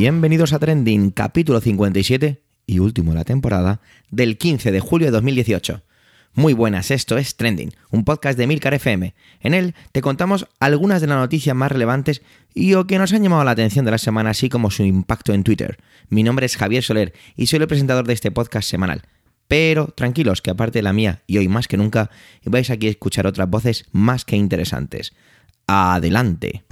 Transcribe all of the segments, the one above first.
Bienvenidos a Trending, capítulo 57 y último de la temporada del 15 de julio de 2018. Muy buenas, esto es Trending, un podcast de Milcar FM. En él te contamos algunas de las noticias más relevantes y o que nos han llamado la atención de la semana, así como su impacto en Twitter. Mi nombre es Javier Soler y soy el presentador de este podcast semanal. Pero tranquilos, que aparte de la mía y hoy más que nunca, vais aquí a escuchar otras voces más que interesantes. Adelante.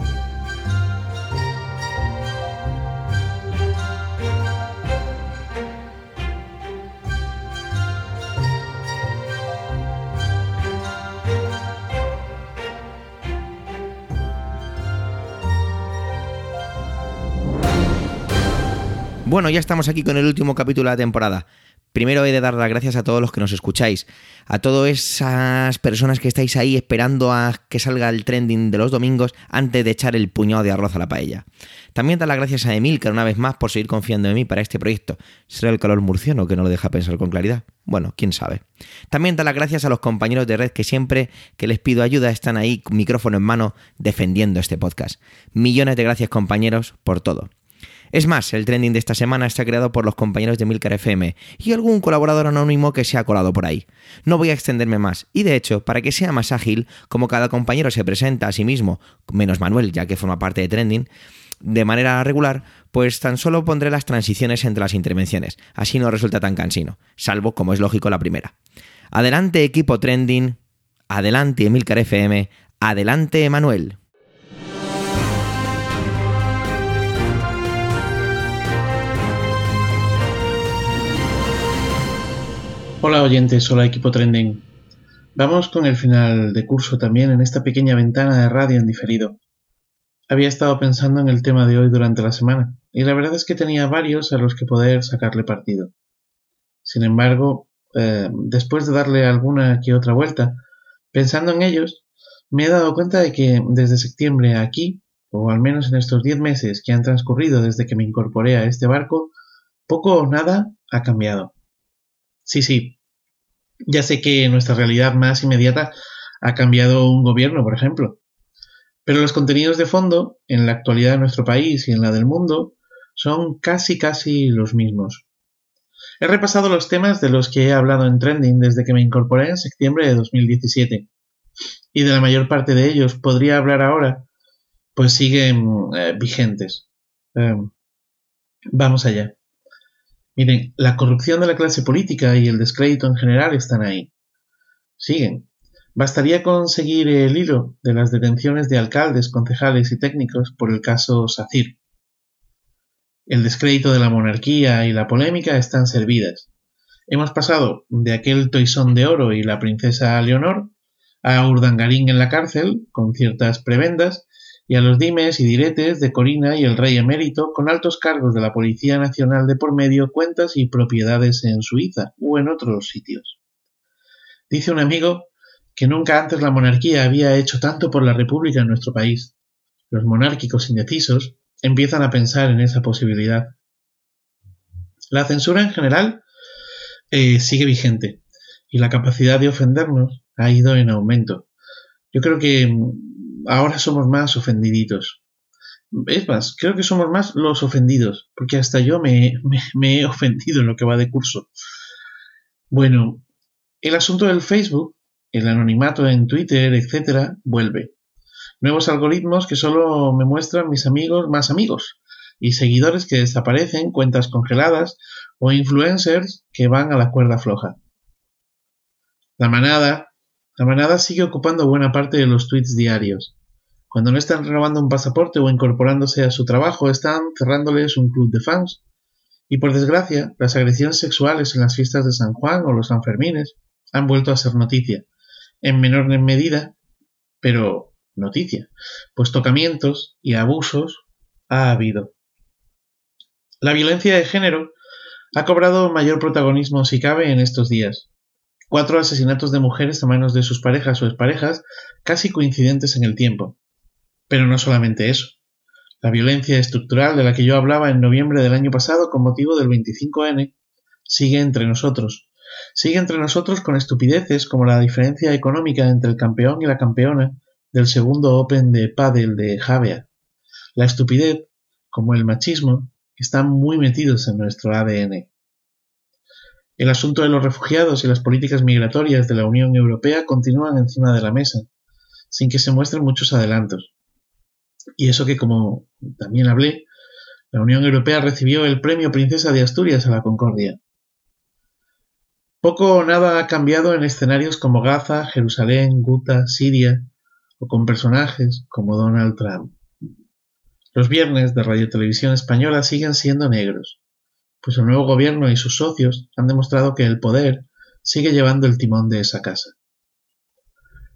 Bueno, ya estamos aquí con el último capítulo de la temporada. Primero he de dar las gracias a todos los que nos escucháis, a todas esas personas que estáis ahí esperando a que salga el trending de los domingos antes de echar el puñado de arroz a la paella. También dar las gracias a Emilcar una vez más por seguir confiando en mí para este proyecto. ¿Será el calor murciano que no lo deja pensar con claridad? Bueno, quién sabe. También dar las gracias a los compañeros de red que siempre que les pido ayuda están ahí, micrófono en mano, defendiendo este podcast. Millones de gracias compañeros por todo. Es más, el trending de esta semana está creado por los compañeros de Milcar FM y algún colaborador anónimo que se ha colado por ahí. No voy a extenderme más, y de hecho, para que sea más ágil, como cada compañero se presenta a sí mismo, menos Manuel, ya que forma parte de trending, de manera regular, pues tan solo pondré las transiciones entre las intervenciones, así no resulta tan cansino, salvo como es lógico la primera. Adelante equipo trending, adelante Emilcar FM, adelante Manuel. Hola oyentes, hola equipo trending. Vamos con el final de curso también en esta pequeña ventana de radio en diferido. Había estado pensando en el tema de hoy durante la semana, y la verdad es que tenía varios a los que poder sacarle partido. Sin embargo, eh, después de darle alguna que otra vuelta, pensando en ellos, me he dado cuenta de que desde septiembre aquí, o al menos en estos diez meses que han transcurrido desde que me incorporé a este barco, poco o nada ha cambiado. Sí, sí, ya sé que nuestra realidad más inmediata ha cambiado un gobierno, por ejemplo. Pero los contenidos de fondo, en la actualidad de nuestro país y en la del mundo, son casi casi los mismos. He repasado los temas de los que he hablado en Trending desde que me incorporé en septiembre de 2017. Y de la mayor parte de ellos podría hablar ahora, pues siguen eh, vigentes. Em, vamos allá. Miren, la corrupción de la clase política y el descrédito en general están ahí. Siguen. Bastaría conseguir el hilo de las detenciones de alcaldes, concejales y técnicos por el caso SACIR. El descrédito de la monarquía y la polémica están servidas. Hemos pasado de aquel toisón de oro y la princesa Leonor a Urdangarín en la cárcel, con ciertas prebendas, y a los dimes y diretes de Corina y el rey emérito con altos cargos de la Policía Nacional de por medio, cuentas y propiedades en Suiza o en otros sitios. Dice un amigo que nunca antes la monarquía había hecho tanto por la República en nuestro país. Los monárquicos indecisos empiezan a pensar en esa posibilidad. La censura en general eh, sigue vigente y la capacidad de ofendernos ha ido en aumento. Yo creo que ahora somos más ofendiditos. Es más, creo que somos más los ofendidos, porque hasta yo me, he ofendido en lo que va de curso. Bueno, el asunto del Facebook, el anonimato en Twitter, etcétera, vuelve. Nuevos algoritmos que solo me muestran mis amigos más amigos y seguidores que desaparecen, cuentas congeladas o influencers que van a la cuerda floja. La manada, la manada sigue ocupando buena parte de los tweets diarios. Cuando no están renovando un pasaporte o incorporándose a su trabajo, están cerrándoles un club de fans. Y por desgracia, las agresiones sexuales en las fiestas de San Juan o los Sanfermines han vuelto a ser noticia. En menor medida, pero noticia, pues tocamientos y abusos ha habido. La violencia de género ha cobrado mayor protagonismo si cabe en estos días cuatro asesinatos de mujeres a manos de sus parejas o exparejas casi coincidentes en el tiempo. Pero no solamente eso. La violencia estructural de la que yo hablaba en noviembre del año pasado con motivo del 25N sigue entre nosotros. Sigue entre nosotros con estupideces como la diferencia económica entre el campeón y la campeona del segundo Open de Paddle de Javea. La estupidez, como el machismo, están muy metidos en nuestro ADN. El asunto de los refugiados y las políticas migratorias de la Unión Europea continúan encima de la mesa, sin que se muestren muchos adelantos. Y eso que, como también hablé, la Unión Europea recibió el Premio Princesa de Asturias a la Concordia. Poco o nada ha cambiado en escenarios como Gaza, Jerusalén, Guta, Siria, o con personajes como Donald Trump. Los viernes de Radio Televisión Española siguen siendo negros, pues el nuevo gobierno y sus socios han demostrado que el poder sigue llevando el timón de esa casa.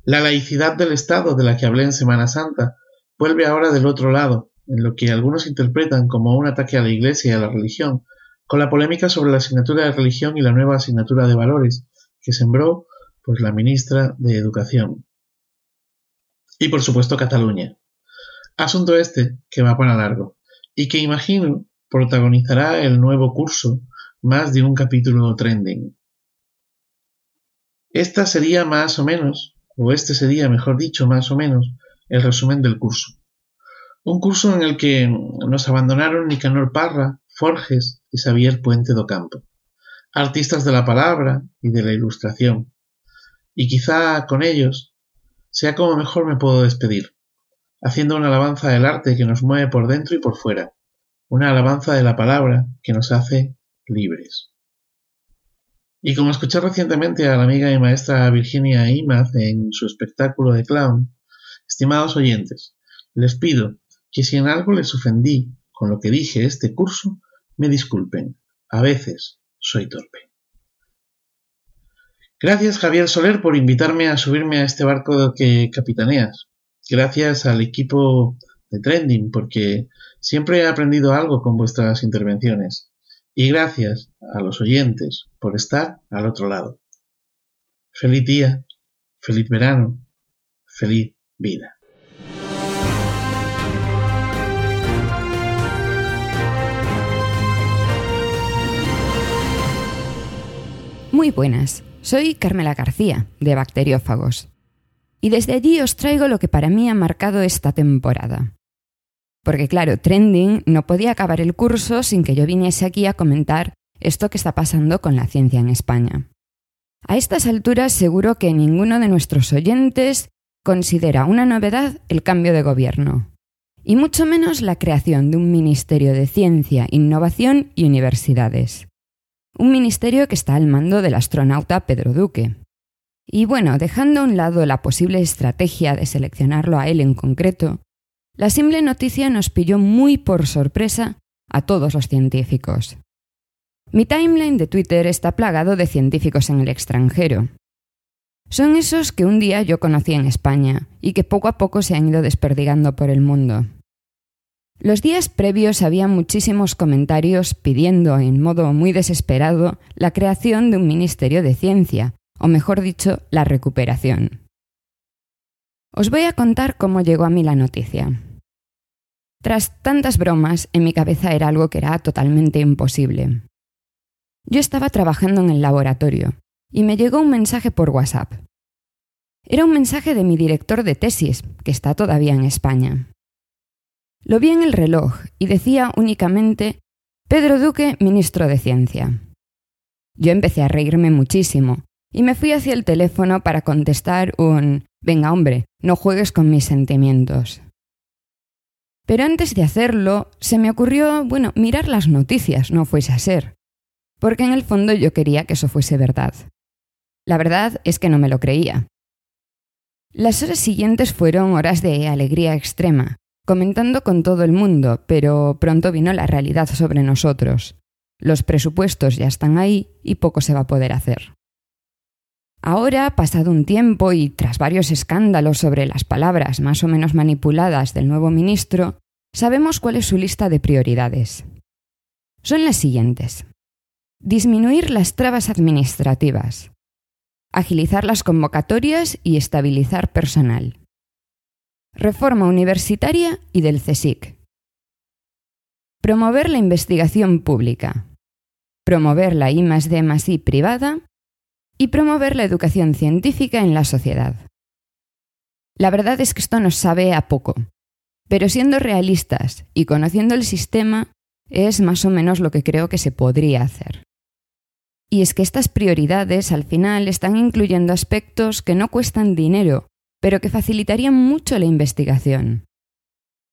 La laicidad del Estado de la que hablé en Semana Santa vuelve ahora del otro lado, en lo que algunos interpretan como un ataque a la Iglesia y a la religión, con la polémica sobre la asignatura de religión y la nueva asignatura de valores que sembró pues la ministra de Educación. Y por supuesto Cataluña. Asunto este que va para largo y que imagino protagonizará el nuevo curso más de un capítulo trending. Esta sería más o menos, o este sería, mejor dicho, más o menos, el resumen del curso. Un curso en el que nos abandonaron Nicanor Parra, Forges y Xavier Puente do Campo, artistas de la palabra y de la ilustración, y quizá con ellos sea como mejor me puedo despedir, haciendo una alabanza del arte que nos mueve por dentro y por fuera, una alabanza de la palabra que nos hace libres. Y como escuché recientemente a la amiga y maestra Virginia Imaz en su espectáculo de clown, estimados oyentes, les pido que si en algo les ofendí con lo que dije este curso, me disculpen. A veces soy torpe. Gracias Javier Soler por invitarme a subirme a este barco que capitaneas. Gracias al equipo de Trending porque siempre he aprendido algo con vuestras intervenciones. Y gracias a los oyentes por estar al otro lado. Feliz día, feliz verano, feliz vida. Muy buenas. Soy Carmela García, de Bacteriófagos, y desde allí os traigo lo que para mí ha marcado esta temporada. Porque claro, Trending no podía acabar el curso sin que yo viniese aquí a comentar esto que está pasando con la ciencia en España. A estas alturas seguro que ninguno de nuestros oyentes considera una novedad el cambio de gobierno, y mucho menos la creación de un Ministerio de Ciencia, Innovación y Universidades un ministerio que está al mando del astronauta Pedro Duque. Y bueno, dejando a un lado la posible estrategia de seleccionarlo a él en concreto, la simple noticia nos pilló muy por sorpresa a todos los científicos. Mi timeline de Twitter está plagado de científicos en el extranjero. Son esos que un día yo conocí en España y que poco a poco se han ido desperdigando por el mundo. Los días previos había muchísimos comentarios pidiendo, en modo muy desesperado, la creación de un Ministerio de Ciencia, o mejor dicho, la recuperación. Os voy a contar cómo llegó a mí la noticia. Tras tantas bromas, en mi cabeza era algo que era totalmente imposible. Yo estaba trabajando en el laboratorio y me llegó un mensaje por WhatsApp. Era un mensaje de mi director de tesis, que está todavía en España. Lo vi en el reloj y decía únicamente Pedro Duque, ministro de Ciencia. Yo empecé a reírme muchísimo y me fui hacia el teléfono para contestar un Venga hombre, no juegues con mis sentimientos. Pero antes de hacerlo, se me ocurrió, bueno, mirar las noticias, no fuese a ser, porque en el fondo yo quería que eso fuese verdad. La verdad es que no me lo creía. Las horas siguientes fueron horas de alegría extrema, comentando con todo el mundo, pero pronto vino la realidad sobre nosotros. Los presupuestos ya están ahí y poco se va a poder hacer. Ahora, pasado un tiempo y tras varios escándalos sobre las palabras más o menos manipuladas del nuevo ministro, sabemos cuál es su lista de prioridades. Son las siguientes. Disminuir las trabas administrativas. Agilizar las convocatorias y estabilizar personal. Reforma universitaria y del CSIC. Promover la investigación pública. Promover la I D privada. Y promover la educación científica en la sociedad. La verdad es que esto nos sabe a poco. Pero siendo realistas y conociendo el sistema, es más o menos lo que creo que se podría hacer. Y es que estas prioridades al final están incluyendo aspectos que no cuestan dinero, pero que facilitarían mucho la investigación.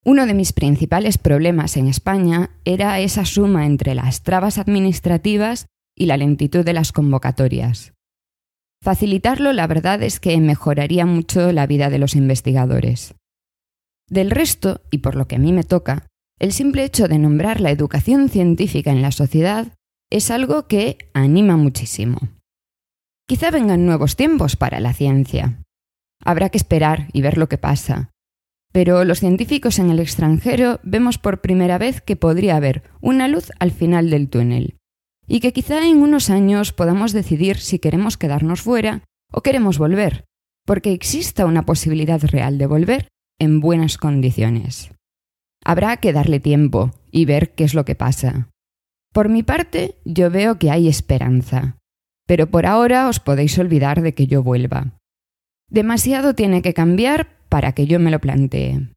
Uno de mis principales problemas en España era esa suma entre las trabas administrativas y la lentitud de las convocatorias. Facilitarlo, la verdad es que mejoraría mucho la vida de los investigadores. Del resto, y por lo que a mí me toca, el simple hecho de nombrar la educación científica en la sociedad es algo que anima muchísimo. Quizá vengan nuevos tiempos para la ciencia. Habrá que esperar y ver lo que pasa. Pero los científicos en el extranjero vemos por primera vez que podría haber una luz al final del túnel, y que quizá en unos años podamos decidir si queremos quedarnos fuera o queremos volver, porque exista una posibilidad real de volver en buenas condiciones. Habrá que darle tiempo y ver qué es lo que pasa. Por mi parte, yo veo que hay esperanza, pero por ahora os podéis olvidar de que yo vuelva. Demasiado tiene que cambiar para que yo me lo plantee.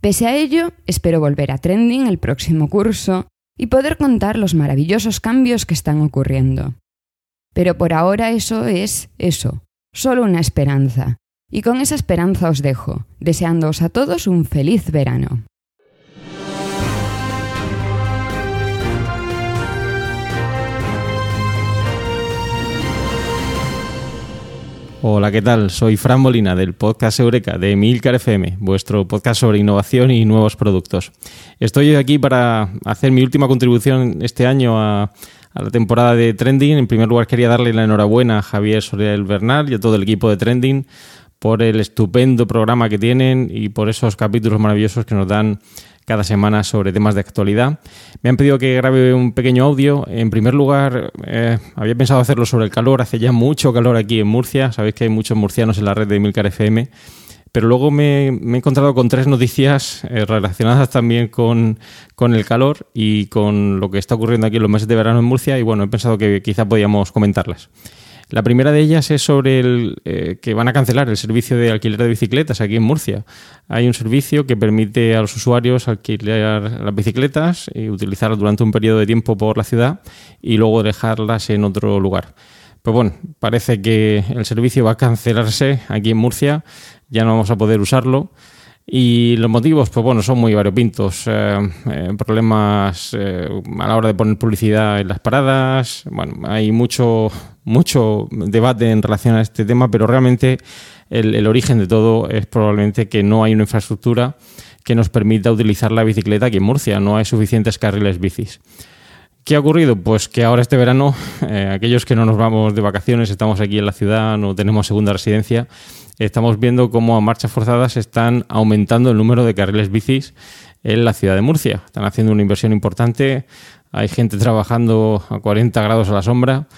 Pese a ello, espero volver a Trending el próximo curso y poder contar los maravillosos cambios que están ocurriendo. Pero por ahora eso es eso, solo una esperanza. Y con esa esperanza os dejo, deseándoos a todos un feliz verano. Hola, ¿qué tal? Soy Fran Molina del podcast Eureka de Milcar FM, vuestro podcast sobre innovación y nuevos productos. Estoy aquí para hacer mi última contribución este año a, la temporada de Trending. En primer lugar, quería darle la enhorabuena a Javier Sorel Bernal y a todo el equipo de Trending por el estupendo programa que tienen y por esos capítulos maravillosos que nos dan cada semana sobre temas de actualidad. Me han pedido que grabe un pequeño audio. En primer lugar, eh, había pensado hacerlo sobre el calor. Hace ya mucho calor aquí en Murcia. Sabéis que hay muchos murcianos en la red de Milcar FM. Pero luego me, he encontrado con tres noticias eh, relacionadas también con, con, el calor y con lo que está ocurriendo aquí en los meses de verano en Murcia. Y bueno, he pensado que quizá podíamos comentarlas. La primera de ellas es sobre el eh, que van a cancelar el servicio de alquiler de bicicletas aquí en Murcia. Hay un servicio que permite a los usuarios alquilar las bicicletas y utilizarlas durante un periodo de tiempo por la ciudad y luego dejarlas en otro lugar. Pues bueno, parece que el servicio va a cancelarse aquí en Murcia, ya no vamos a poder usarlo. Y los motivos, pues bueno, son muy variopintos. Eh, eh, problemas a la hora de poner publicidad en las paradas. Bueno, hay mucho, mucho debate en relación a este tema, pero realmente el, origen de todo es probablemente que no hay una infraestructura que nos permita utilizar la bicicleta aquí en Murcia. No hay suficientes carriles bicis. ¿Qué ha ocurrido? Pues que ahora este verano, aquellos que no nos vamos de vacaciones, estamos aquí en la ciudad, no tenemos segunda residencia, estamos viendo cómo a marchas forzadas están aumentando el número de carriles bicis en la ciudad de Murcia. Están haciendo una inversión importante, hay gente trabajando a 40 grados a la sombra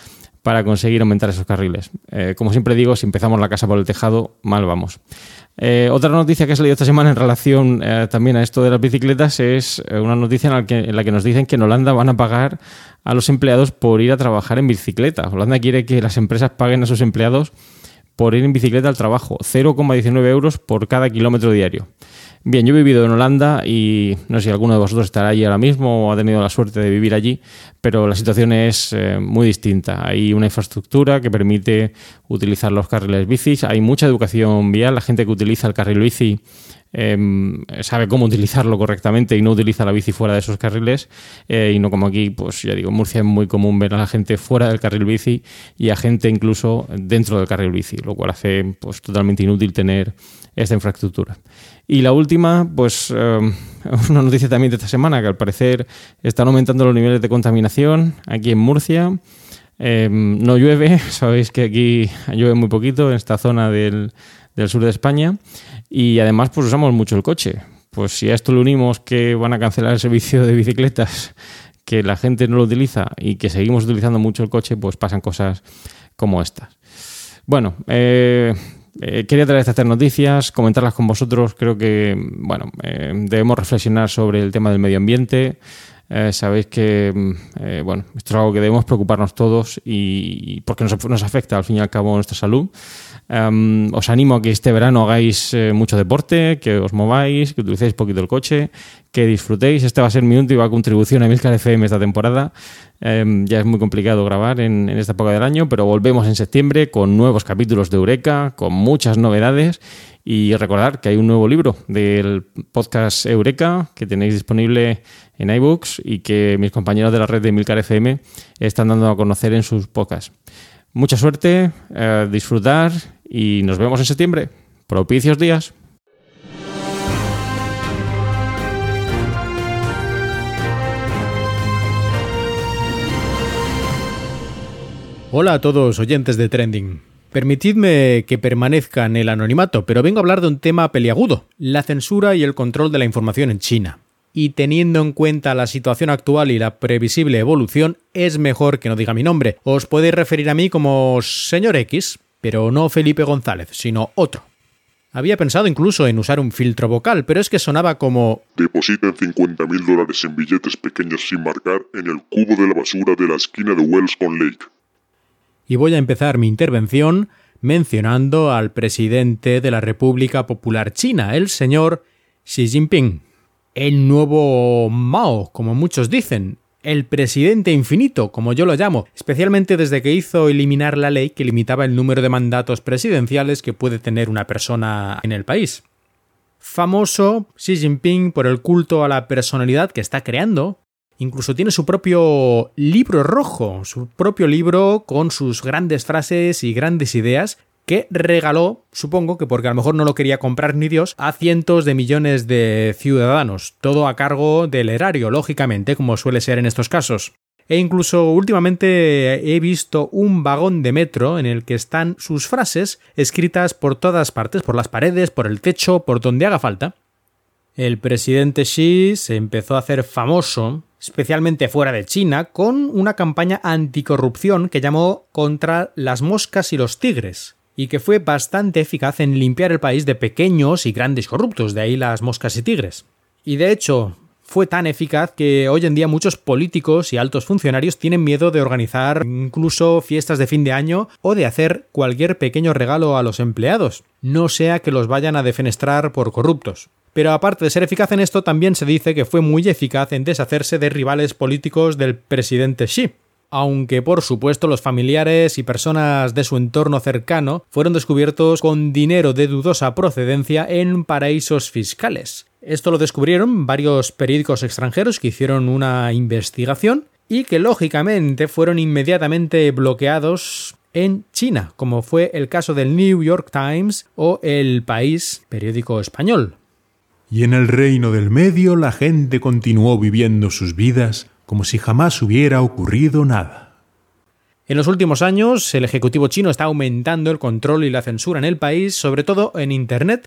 para conseguir aumentar esos carriles. Eh, como siempre digo, si empezamos la casa por el tejado, mal vamos. Eh, otra noticia que he salido esta semana en relación eh, también a esto de las bicicletas es una noticia en la, que, en la, que, nos dicen que en Holanda van a pagar a los empleados por ir a trabajar en bicicleta. Holanda quiere que las empresas paguen a sus empleados por ir en bicicleta al trabajo, 0,19 euros por cada kilómetro diario. Bien, yo he vivido en Holanda y no sé si alguno de vosotros estará allí ahora mismo o ha tenido la suerte de vivir allí, pero la situación es eh, muy distinta. Hay una infraestructura que permite utilizar los carriles bicis, hay mucha educación vial, la gente que utiliza el carril bici Em, sabe cómo utilizarlo correctamente y no utiliza la bici fuera de esos carriles. Eh, y no como aquí, pues ya digo, en Murcia es muy común ver a la gente fuera del carril bici y a gente incluso dentro del carril bici, lo cual hace pues totalmente inútil tener esta infraestructura. Y la última, pues em, una noticia también de esta semana, que al parecer están aumentando los niveles de contaminación aquí en Murcia. Em, no llueve, sabéis que aquí llueve muy poquito en esta zona del, del sur de España y además pues usamos mucho el coche. Pues si a esto le unimos que van a cancelar el servicio de bicicletas, que la gente no lo utiliza y que seguimos utilizando mucho el coche, pues pasan cosas como estas. Bueno, eh, eh, quería traer estas tres noticias, comentarlas con vosotros. Creo que, bueno, eh, debemos reflexionar sobre el tema del medio ambiente. sabéis que, bueno, esto es algo que debemos preocuparnos todos y porque nos afecta al fin y al cabo nuestra salud. Em, os animo a que este verano hagáis eh, mucho deporte, que os mováis, que utilicéis poquito el coche, que disfrutéis. Esta va a ser mi última contribución a Milcar FM esta temporada. Em, ya es muy complicado grabar en, esta época del año, pero volvemos en septiembre con nuevos capítulos de Eureka, con muchas novedades. Y recordar que hay un nuevo libro del podcast Eureka que tenéis disponible en iBooks y que mis compañeros de la red de Milcar FM están dando a conocer en sus podcasts. Mucha suerte, eh, disfrutar y nos vemos en septiembre. Propicios días. Hola a todos oyentes de Trending. Permitidme que permanezca en el anonimato, pero vengo a hablar de un tema peliagudo, la censura y el control de la información en China. Y teniendo en cuenta la situación actual y la previsible evolución, es mejor que no diga mi nombre. Os podéis referir a mí como señor X, pero no Felipe González, sino otro. Había pensado incluso en usar un filtro vocal, pero es que sonaba como... Depositen 50 mil dólares en billetes pequeños sin marcar en el cubo de la basura de la esquina de Wells con Lake y voy a empezar mi intervención mencionando al presidente de la República Popular China, el señor Xi Jinping. El nuevo Mao, como muchos dicen, el presidente infinito, como yo lo llamo, especialmente desde que hizo eliminar la ley que limitaba el número de mandatos presidenciales que puede tener una persona en el país. Famoso Xi Jinping por el culto a la personalidad que está creando, Incluso tiene su propio libro rojo, su propio libro con sus grandes frases y grandes ideas que regaló, supongo que porque a lo mejor no lo quería comprar ni Dios, a cientos de millones de ciudadanos, todo a cargo del erario, lógicamente, como suele ser en estos casos. E incluso últimamente he visto un vagón de metro en el que están sus frases escritas por todas partes, por las paredes, por el techo, por donde haga falta. El presidente Xi se empezó a hacer famoso especialmente fuera de China, con una campaña anticorrupción que llamó contra las moscas y los tigres, y que fue bastante eficaz en limpiar el país de pequeños y grandes corruptos, de ahí las moscas y tigres. Y de hecho, fue tan eficaz que hoy en día muchos políticos y altos funcionarios tienen miedo de organizar incluso fiestas de fin de año o de hacer cualquier pequeño regalo a los empleados, no sea que los vayan a defenestrar por corruptos. Pero aparte de ser eficaz en esto, también se dice que fue muy eficaz en deshacerse de rivales políticos del presidente Xi. Aunque por supuesto los familiares y personas de su entorno cercano fueron descubiertos con dinero de dudosa procedencia en paraísos fiscales. Esto lo descubrieron varios periódicos extranjeros que hicieron una investigación y que lógicamente fueron inmediatamente bloqueados en China, como fue el caso del New York Times o El País, periódico español y en el reino del medio la gente continuó viviendo sus vidas como si jamás hubiera ocurrido nada. En los últimos años, el Ejecutivo chino está aumentando el control y la censura en el país, sobre todo en Internet.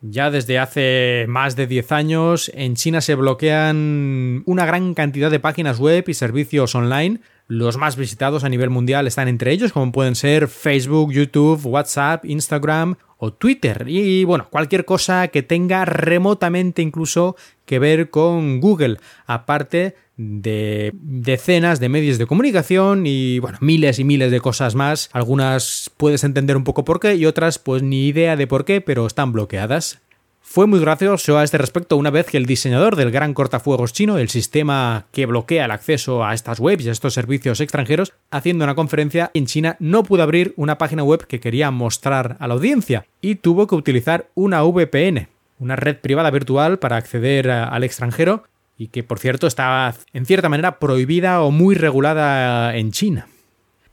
Ya desde hace más de 10 años, en China se bloquean una gran cantidad de páginas web y servicios online. Los más visitados a nivel mundial están entre ellos, como pueden ser Facebook, YouTube, WhatsApp, Instagram o Twitter y bueno, cualquier cosa que tenga remotamente incluso que ver con Google, aparte de decenas de medios de comunicación y bueno, miles y miles de cosas más. Algunas puedes entender un poco por qué y otras pues ni idea de por qué, pero están bloqueadas. Fue muy gracioso a este respecto una vez que el diseñador del gran cortafuegos chino, el sistema que bloquea el acceso a estas webs y a estos servicios extranjeros, haciendo una conferencia en China, no pudo abrir una página web que quería mostrar a la audiencia y tuvo que utilizar una VPN, una red privada virtual para acceder al extranjero y que por cierto está en cierta manera prohibida o muy regulada en China.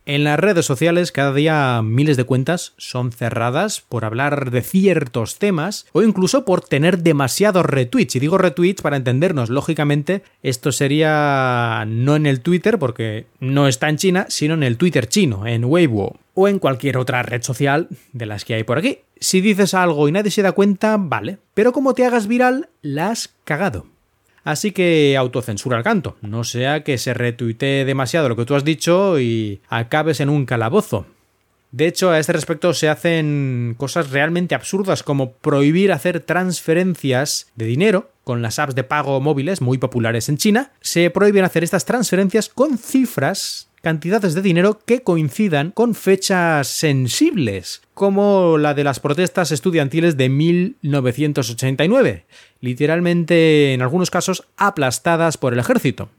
En las redes sociales cada día miles de cuentas son cerradas por hablar de ciertos temas o incluso por tener demasiados retweets. Y digo retweets para entendernos, lógicamente esto sería no en el Twitter porque no está en China, sino en el Twitter chino, en Weibo o en cualquier otra red social de las que hay por aquí. Si dices algo y nadie se da cuenta, vale, pero como te hagas viral, la has cagado. Así que autocensura al canto, no sea que se retuitee demasiado lo que tú has dicho y acabes en un calabozo. De hecho, a este respecto se hacen cosas realmente absurdas como prohibir hacer transferencias de dinero con las apps de pago móviles muy populares en China. Se prohíben hacer estas transferencias con cifras cantidades de dinero que coincidan con fechas sensibles, como la de las protestas estudiantiles de 1989, literalmente en algunos casos aplastadas por el ejército.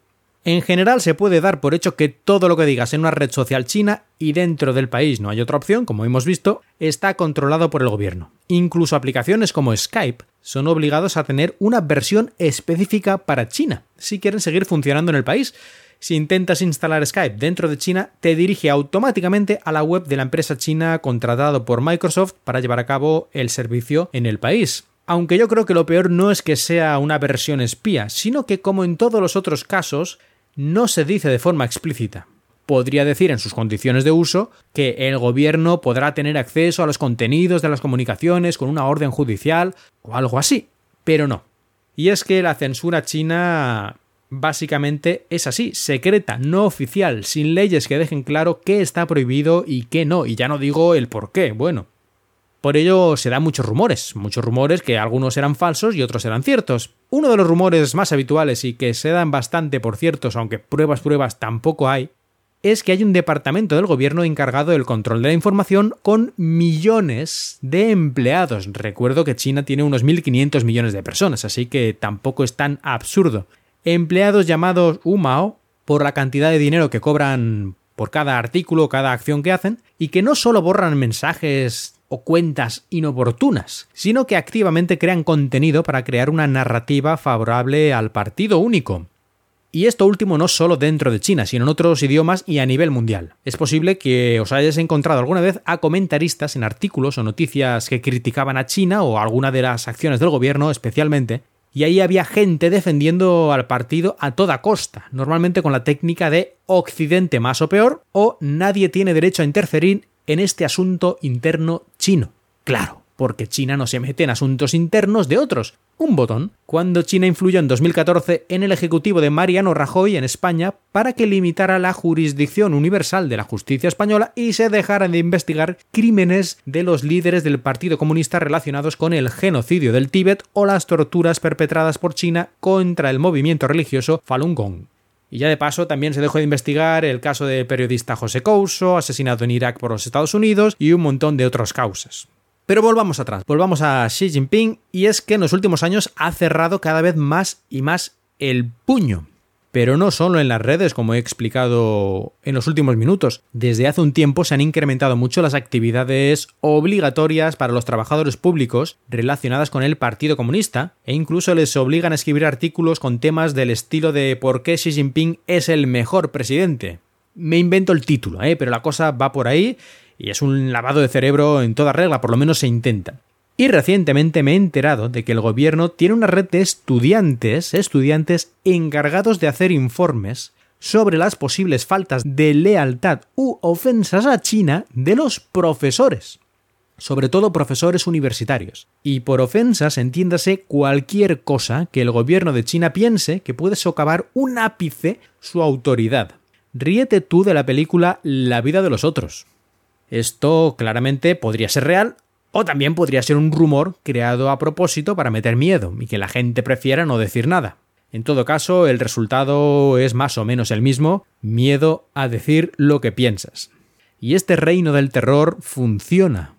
En general se puede dar por hecho que todo lo que digas en una red social china y dentro del país no hay otra opción, como hemos visto, está controlado por el gobierno. Incluso aplicaciones como Skype son obligados a tener una versión específica para China, si quieren seguir funcionando en el país. Si intentas instalar Skype dentro de China, te dirige automáticamente a la web de la empresa china contratado por Microsoft para llevar a cabo el servicio en el país. Aunque yo creo que lo peor no es que sea una versión espía, sino que como en todos los otros casos, no se dice de forma explícita. Podría decir en sus condiciones de uso que el gobierno podrá tener acceso a los contenidos de las comunicaciones con una orden judicial o algo así, pero no. Y es que la censura china básicamente es así, secreta, no oficial, sin leyes que dejen claro qué está prohibido y qué no, y ya no digo el por qué, bueno, por ello se dan muchos rumores, muchos rumores que algunos eran falsos y otros eran ciertos. Uno de los rumores más habituales y que se dan bastante por ciertos, aunque pruebas, pruebas tampoco hay, es que hay un departamento del gobierno encargado del control de la información con millones de empleados. Recuerdo que China tiene unos 1.500 millones de personas, así que tampoco es tan absurdo. Empleados llamados Umao por la cantidad de dinero que cobran por cada artículo cada acción que hacen, y que no solo borran mensajes o cuentas inoportunas, sino que activamente crean contenido para crear una narrativa favorable al partido único. Y esto último no solo dentro de China, sino en otros idiomas y a nivel mundial. Es posible que os hayáis encontrado alguna vez a comentaristas en artículos o noticias que criticaban a China o alguna de las acciones del gobierno especialmente, y ahí había gente defendiendo al partido a toda costa, normalmente con la técnica de Occidente más o peor o nadie tiene derecho a interferir en este asunto interno chino. Claro, porque China no se mete en asuntos internos de otros. Un botón. Cuando China influyó en 2014 en el ejecutivo de Mariano Rajoy en España para que limitara la jurisdicción universal de la justicia española y se dejaran de investigar crímenes de los líderes del Partido Comunista relacionados con el genocidio del Tíbet o las torturas perpetradas por China contra el movimiento religioso Falun Gong. Y ya de paso también se dejó de investigar el caso del periodista José Couso, asesinado en Irak por los Estados Unidos y un montón de otras causas. Pero volvamos atrás, volvamos a Xi Jinping y es que en los últimos años ha cerrado cada vez más y más el puño pero no solo en las redes, como he explicado en los últimos minutos. Desde hace un tiempo se han incrementado mucho las actividades obligatorias para los trabajadores públicos relacionadas con el Partido Comunista, e incluso les obligan a escribir artículos con temas del estilo de por qué Xi Jinping es el mejor presidente. Me invento el título, ¿eh? pero la cosa va por ahí y es un lavado de cerebro en toda regla, por lo menos se intenta. Y recientemente me he enterado de que el gobierno tiene una red de estudiantes, estudiantes encargados de hacer informes sobre las posibles faltas de lealtad u ofensas a China de los profesores, sobre todo profesores universitarios. Y por ofensas entiéndase cualquier cosa que el gobierno de China piense que puede socavar un ápice su autoridad. Ríete tú de la película La vida de los otros. Esto claramente podría ser real o también podría ser un rumor creado a propósito para meter miedo y que la gente prefiera no decir nada. En todo caso, el resultado es más o menos el mismo, miedo a decir lo que piensas. Y este reino del terror funciona.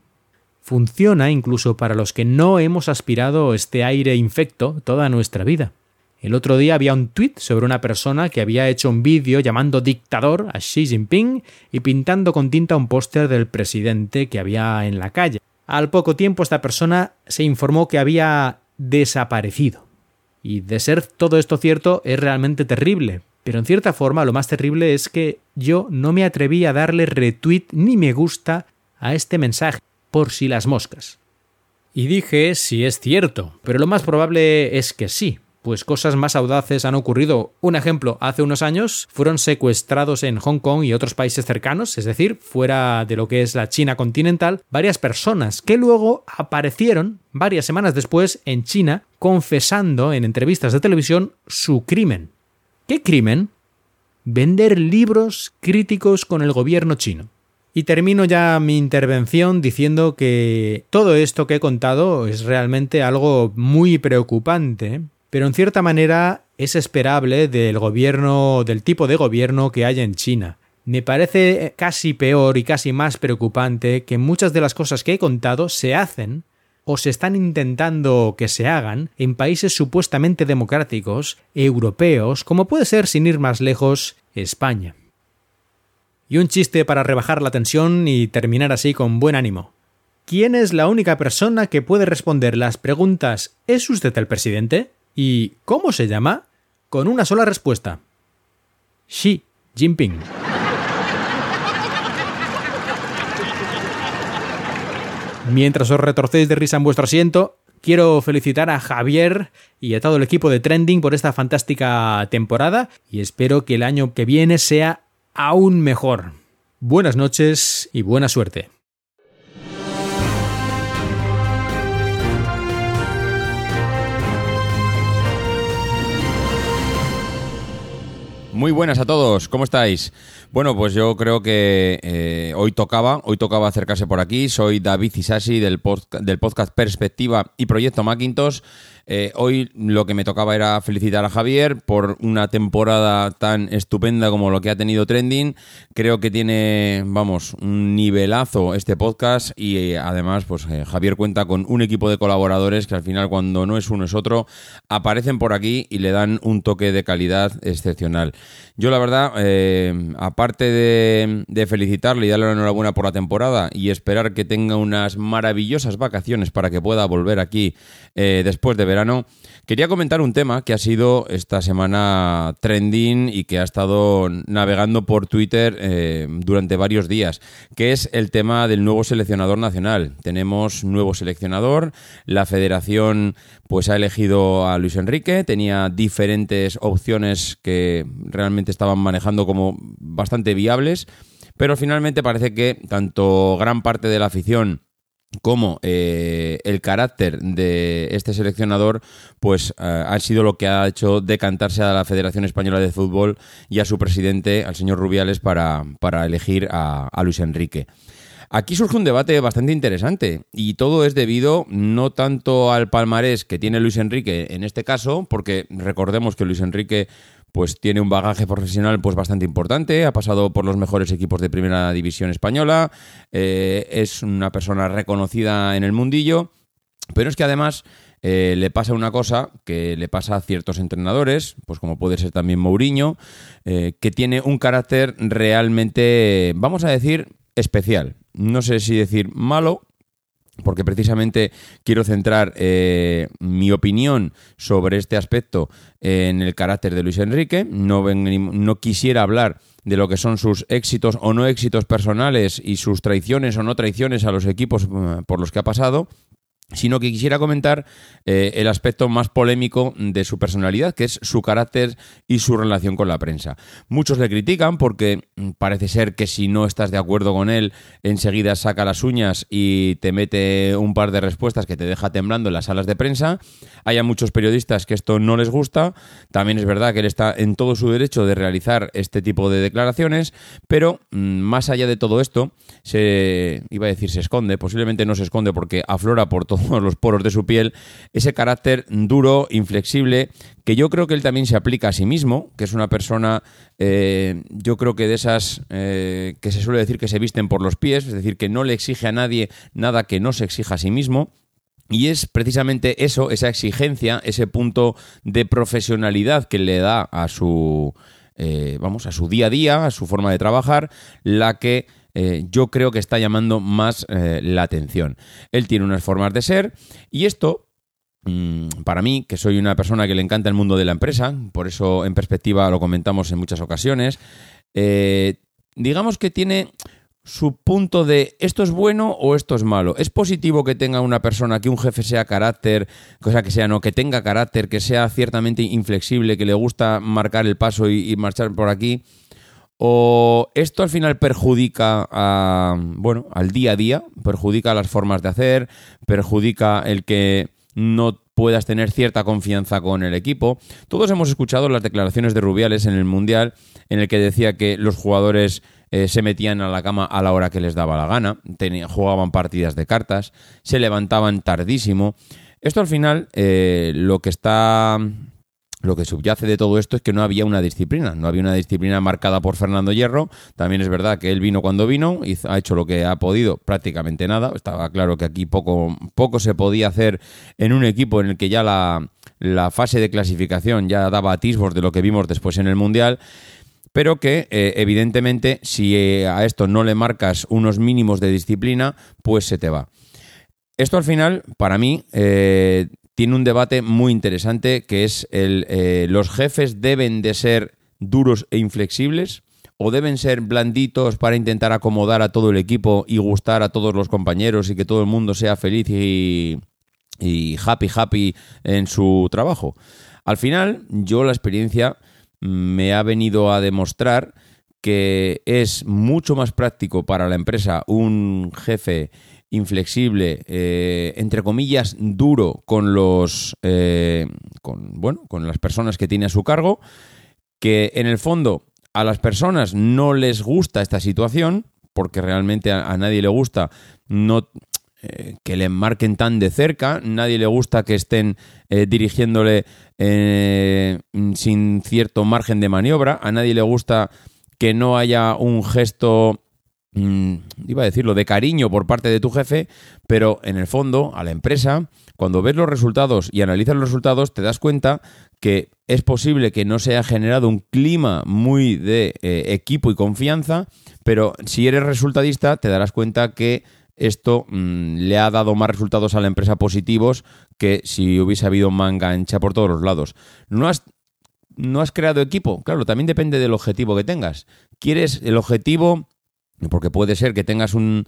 Funciona incluso para los que no hemos aspirado este aire infecto toda nuestra vida. El otro día había un tuit sobre una persona que había hecho un vídeo llamando dictador a Xi Jinping y pintando con tinta un póster del presidente que había en la calle. Al poco tiempo esta persona se informó que había desaparecido. Y de ser todo esto cierto es realmente terrible, pero en cierta forma lo más terrible es que yo no me atreví a darle retweet ni me gusta a este mensaje, por si las moscas. Y dije si es cierto, pero lo más probable es que sí, pues cosas más audaces han ocurrido. Un ejemplo, hace unos años fueron secuestrados en Hong Kong y otros países cercanos, es decir, fuera de lo que es la China continental, varias personas que luego aparecieron varias semanas después en China confesando en entrevistas de televisión su crimen. ¿Qué crimen? Vender libros críticos con el gobierno chino. Y termino ya mi intervención diciendo que todo esto que he contado es realmente algo muy preocupante pero en cierta manera es esperable del gobierno, del tipo de gobierno que hay en China. Me parece casi peor y casi más preocupante que muchas de las cosas que he contado se hacen o se están intentando que se hagan en países supuestamente democráticos, europeos, como puede ser, sin ir más lejos, España. Y un chiste para rebajar la tensión y terminar así con buen ánimo. ¿Quién es la única persona que puede responder las preguntas ¿Es usted el presidente? Y ¿Cómo se llama? con una sola respuesta. Xi Jinping. Mientras os retorcéis de risa en vuestro asiento, quiero felicitar a Javier y a todo el equipo de Trending por esta fantástica temporada y espero que el año que viene sea aún mejor. Buenas noches y buena suerte. Muy buenas a todos, ¿cómo estáis? Bueno, pues yo creo que eh, hoy tocaba, hoy tocaba acercarse por aquí. Soy David Isasi del, del podcast Perspectiva y Proyecto Macintosh. Eh, hoy lo que me tocaba era felicitar a Javier por una temporada tan estupenda como lo que ha tenido Trending. Creo que tiene, vamos, un nivelazo este podcast y eh, además, pues eh, Javier cuenta con un equipo de colaboradores que al final, cuando no es uno es otro, aparecen por aquí y le dan un toque de calidad excepcional. Yo, la verdad, aparte de, de felicitarle y darle la enhorabuena por la temporada y esperar que tenga unas maravillosas vacaciones para que pueda volver aquí después de verano, quería comentar un tema que ha sido esta semana trending y que ha estado navegando por Twitter eh, durante varios días, que es el tema del nuevo seleccionador nacional. Tenemos nuevo seleccionador, la federación pues ha elegido a Luis Enrique, tenía diferentes opciones que realmente estaban manejando como bastante viables, pero finalmente parece que tanto gran parte de la afición como eh, el carácter de este seleccionador pues eh, ha sido lo que ha hecho decantarse a la Federación Española de Fútbol y a su presidente, al señor Rubiales, para, para elegir a Luis Enrique. Aquí surge un debate bastante interesante y todo es debido no tanto al palmarés que tiene Luis Enrique en este caso, porque recordemos que Luis Enrique pues tiene un bagaje profesional pues bastante importante, ha pasado por los mejores equipos de primera división española, eh, es una persona reconocida en el mundillo, pero es que además eh, le pasa una cosa que le pasa a ciertos entrenadores, pues como puede ser también Mourinho, eh, que tiene un carácter realmente, vamos a decir, especial. No sé si decir malo, porque precisamente quiero centrar eh, mi opinión sobre este aspecto en el carácter de Luis Enrique. No, no quisiera hablar de lo que son sus éxitos o no éxitos personales y sus traiciones o no traiciones a los equipos eh, por los que ha pasado, sino que quisiera comentar eh, el aspecto más polémico de su personalidad, que es su carácter y su relación con la prensa. Muchos le critican porque mm, parece ser que si no estás de acuerdo con él, enseguida saca las uñas y te mete un par de respuestas que te deja temblando en las salas de prensa. Hay a muchos periodistas que esto no les gusta. También es verdad que él está en todo su derecho de realizar este tipo de declaraciones, pero mm, más allá de todo esto, se iba a decir se esconde, posiblemente no se esconde porque aflora por todo los poros de su piel, ese carácter duro, inflexible, que yo creo que él también se aplica a sí mismo, que es una persona, eh, yo creo que de esas eh, que se suele decir que se visten por los pies, es decir, que no le exige a nadie nada que no se exija a sí mismo. Y es precisamente eso, esa exigencia, ese punto de profesionalidad que le da a su, eh, vamos, a su día a día, a su forma de trabajar, la que eh, yo creo que está llamando más eh, la atención. Él tiene unas formas de ser y esto mm, para mí, que soy una persona que le encanta el mundo de la empresa, por eso en perspectiva lo comentamos en muchas ocasiones, eh, digamos que tiene su punto de esto es bueno o esto es malo. Es positivo que tenga una persona, que un jefe sea carácter, cosa que sea, no, que tenga carácter, que sea ciertamente inflexible, que le gusta marcar el paso y marchar por aquí. ¿O esto al final perjudica a, bueno, al día a día? ¿Perjudica las formas de hacer? ¿Perjudica el que no puedas tener cierta confianza con el equipo? Todos hemos escuchado las declaraciones de Rubiales en el Mundial en el que decía que los jugadores eh, se metían a la cama a la hora que les daba la gana, jugaban partidas de cartas, se levantaban tardísimo. Esto al final eh, lo que está lo que subyace de todo esto es que no había una disciplina, no había una disciplina marcada por Fernando Hierro. También es verdad que él vino cuando vino, y ha hecho lo que ha podido, prácticamente nada. Estaba claro que aquí poco, poco se podía hacer en un equipo en el que ya la, fase de clasificación ya daba atisbos de lo que vimos después en el Mundial pero que eh, evidentemente si eh, a esto no le marcas unos mínimos de disciplina, pues se te va. Esto al final, para mí, eh, tiene un debate muy interesante que es el, los jefes deben de ser duros e inflexibles o deben ser blanditos para intentar acomodar a todo el equipo y gustar a todos los compañeros y que todo el mundo sea feliz y, y happy happy en su trabajo. Al final, yo la experiencia me ha venido a demostrar que es mucho más práctico para la empresa un jefe inflexible, eh, entre comillas, duro con los eh, con, bueno, con las personas que tiene a su cargo, que en el fondo a las personas no les gusta esta situación, porque realmente a, nadie le gusta no eh, que le marquen tan de cerca, nadie le gusta que estén dirigiéndole sin cierto margen de maniobra, a nadie le gusta que no haya un gesto Mm, iba a decirlo, de cariño por parte de tu jefe, pero en el fondo, a la empresa, cuando ves los resultados y analizas los resultados, te das cuenta que es posible que no se haya generado un clima muy de eh, equipo y confianza, pero si eres resultadista, te darás cuenta que esto mm, le ha dado más resultados a la empresa positivos que si hubiese habido manga ancha por todos los lados. No has, no has creado equipo, claro, también depende del objetivo que tengas. ¿Quieres el objetivo porque puede ser que tengas un,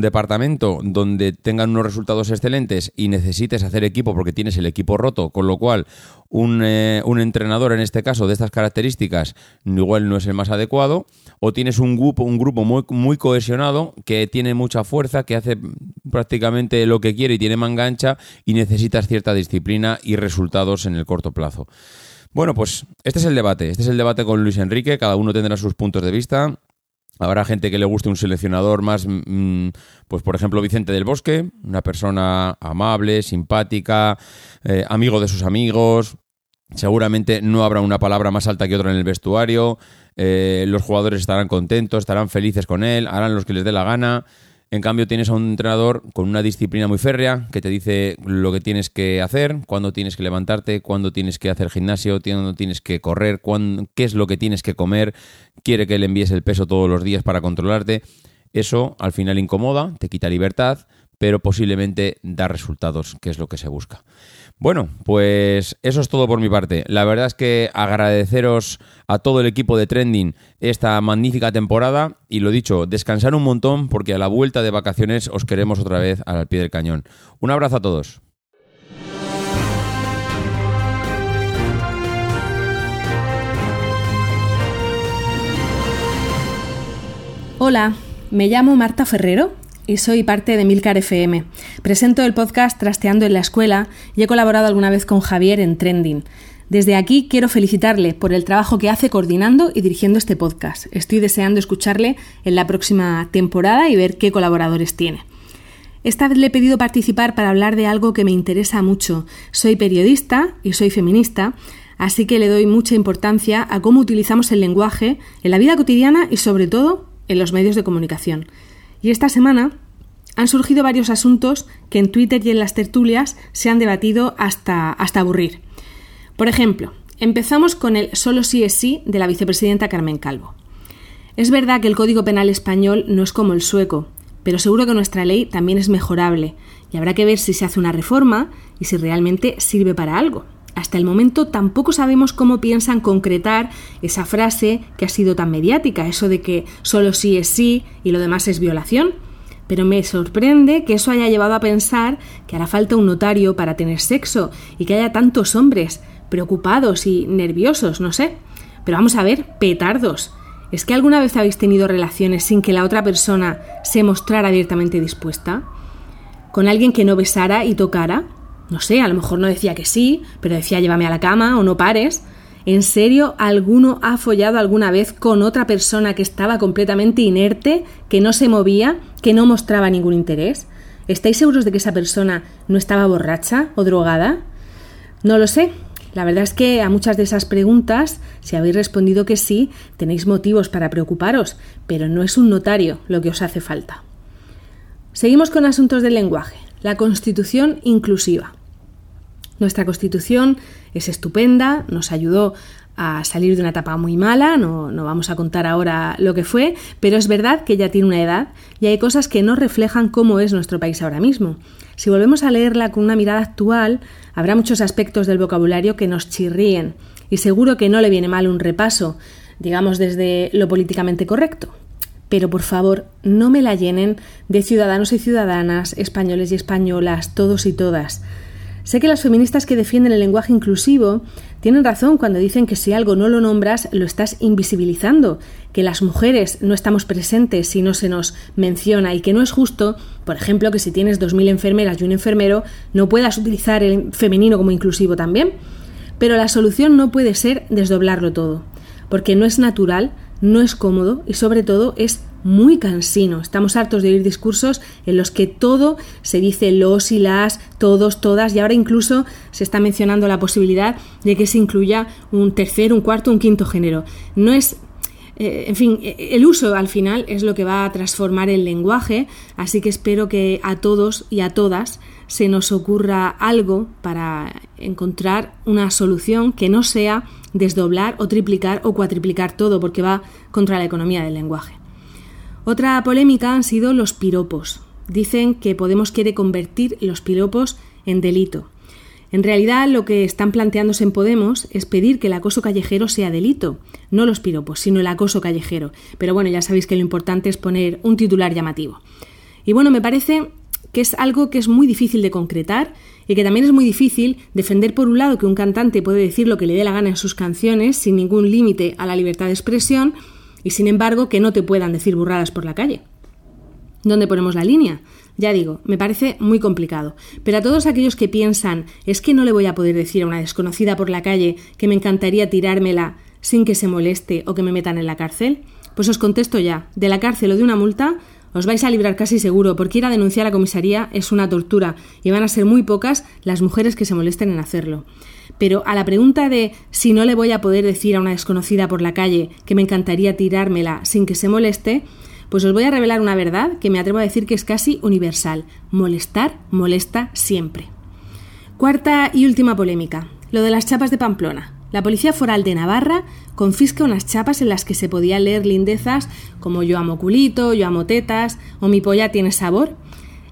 departamento donde tengan unos resultados excelentes y necesites hacer equipo porque tienes el equipo roto, con lo cual un, eh, un, entrenador en este caso de estas características igual no es el más adecuado, o tienes un grupo, un grupo muy, muy cohesionado que tiene mucha fuerza, que hace prácticamente lo que quiere y tiene mangancha y necesitas cierta disciplina y resultados en el corto plazo. Bueno, pues este es el debate, este es el debate con Luis Enrique, cada uno tendrá sus puntos de vista. Habrá gente que le guste un seleccionador más, mm, pues por ejemplo Vicente del Bosque, una persona amable, simpática, eh, amigo de sus amigos. Seguramente no habrá una palabra más alta que otra en el vestuario. Eh, los jugadores estarán contentos, estarán felices con él, harán los que les dé la gana. En cambio, tienes a un entrenador con una disciplina muy férrea que te dice lo que tienes que hacer, cuándo tienes que levantarte, cuándo tienes que hacer gimnasio, cuándo tienes que correr, qué es lo que tienes que comer, quiere que le envíes el peso todos los días para controlarte. Eso al final incomoda, te quita libertad, pero posiblemente da resultados, que es lo que se busca. Bueno, pues eso es todo por mi parte. La verdad es que agradeceros a todo el equipo de Trending esta magnífica temporada y lo dicho, descansar un montón porque a la vuelta de vacaciones os queremos otra vez al pie del cañón. Un abrazo a todos. Hola, me llamo Marta Ferrero y soy parte de Milcar FM. Presento el podcast Trasteando en la Escuela y he colaborado alguna vez con Javier en Trending. Desde aquí quiero felicitarle por el trabajo que hace coordinando y dirigiendo este podcast. Estoy deseando escucharle en la próxima temporada y ver qué colaboradores tiene. Esta vez le he pedido participar para hablar de algo que me interesa mucho. Soy periodista y soy feminista, así que le doy mucha importancia a cómo utilizamos el lenguaje en la vida cotidiana y sobre todo en los medios de comunicación. Y esta semana han surgido varios asuntos que en Twitter y en las tertulias se han debatido hasta, hasta aburrir. Por ejemplo, empezamos con el solo sí es sí de la vicepresidenta Carmen Calvo. Es verdad que el Código Penal español no es como el sueco, pero seguro que nuestra ley también es mejorable y habrá que ver si se hace una reforma y si realmente sirve para algo. Hasta el momento tampoco sabemos cómo piensan concretar esa frase que ha sido tan mediática, eso de que solo sí es sí y lo demás es violación. Pero me sorprende que eso haya llevado a pensar que hará falta un notario para tener sexo y que haya tantos hombres preocupados y nerviosos, no sé. Pero vamos a ver, petardos. ¿Es que alguna vez habéis tenido relaciones sin que la otra persona se mostrara abiertamente dispuesta? ¿Con alguien que no besara y tocara? No sé, a lo mejor no decía que sí, pero decía llévame a la cama o no pares. ¿En serio alguno ha follado alguna vez con otra persona que estaba completamente inerte, que no se movía, que no mostraba ningún interés? ¿Estáis seguros de que esa persona no estaba borracha o drogada? No lo sé. La verdad es que a muchas de esas preguntas, si habéis respondido que sí, tenéis motivos para preocuparos, pero no es un notario lo que os hace falta. Seguimos con asuntos del lenguaje. La Constitución inclusiva. Nuestra Constitución es estupenda, nos ayudó a salir de una etapa muy mala, no, no, vamos a contar ahora lo que fue, pero es verdad que ya tiene una edad y hay cosas que no reflejan cómo es nuestro país ahora mismo. Si volvemos a leerla con una mirada actual, habrá muchos aspectos del vocabulario que nos chirríen y seguro que no le viene mal un repaso, digamos desde lo políticamente correcto. Pero por favor, no me la llenen de ciudadanos y ciudadanas, españoles y españolas, todos y todas. Sé que las feministas que defienden el lenguaje inclusivo tienen razón cuando dicen que si algo no lo nombras, lo estás invisibilizando, que las mujeres no estamos presentes si no se nos menciona y que no es justo, por ejemplo, que si tienes 2.000 enfermeras y un enfermero, no puedas utilizar el femenino como inclusivo también. Pero la solución no puede ser desdoblarlo todo, porque no es natural, no es cómodo y sobre todo es muy cansino. Estamos hartos de oír discursos en los que todo se dice los y las, todos, todas, y ahora incluso se está mencionando la posibilidad de que se incluya un tercer, un cuarto, un quinto género. No es eh, en fin, eh, el uso al final es lo que va a transformar el lenguaje, así que espero que a todos y a todas se nos ocurra algo para encontrar una solución que no sea desdoblar o triplicar o cuatriplicar todo, porque va contra la economía del lenguaje. Otra polémica han sido los piropos. Dicen que Podemos quiere convertir los piropos en delito. En realidad lo que están planteándose en Podemos es pedir que el acoso callejero sea delito, no los piropos, sino el acoso callejero. Pero bueno, ya sabéis que lo importante es poner un titular llamativo. Y bueno, me parece que es algo que es muy difícil de concretar y que también es muy difícil defender por un lado que un cantante puede decir lo que le dé la gana en sus canciones sin ningún límite a la libertad de expresión y sin embargo que no te puedan decir burradas por la calle. ¿Dónde ponemos la línea? Ya digo, me parece muy complicado. Pero a todos aquellos que piensan, es que no le voy a poder decir a una desconocida por la calle que me encantaría tirármela sin que se moleste o que me metan en la cárcel, pues os contesto ya, de la cárcel o de una multa, os vais a librar casi seguro, porque ir a denunciar a la comisaría es una tortura y van a ser muy pocas las mujeres que se molesten en hacerlo. Pero a la pregunta de si no le voy a poder decir a una desconocida por la calle que me encantaría tirármela sin que se moleste, pues os voy a revelar una verdad que me atrevo a decir que es casi universal. Molestar molesta siempre. Cuarta y última polémica, lo de las chapas de Pamplona. La Policía Foral de Navarra confisca unas chapas en las que se podía leer lindezas como yo amo culito, yo amo tetas o mi polla tiene sabor.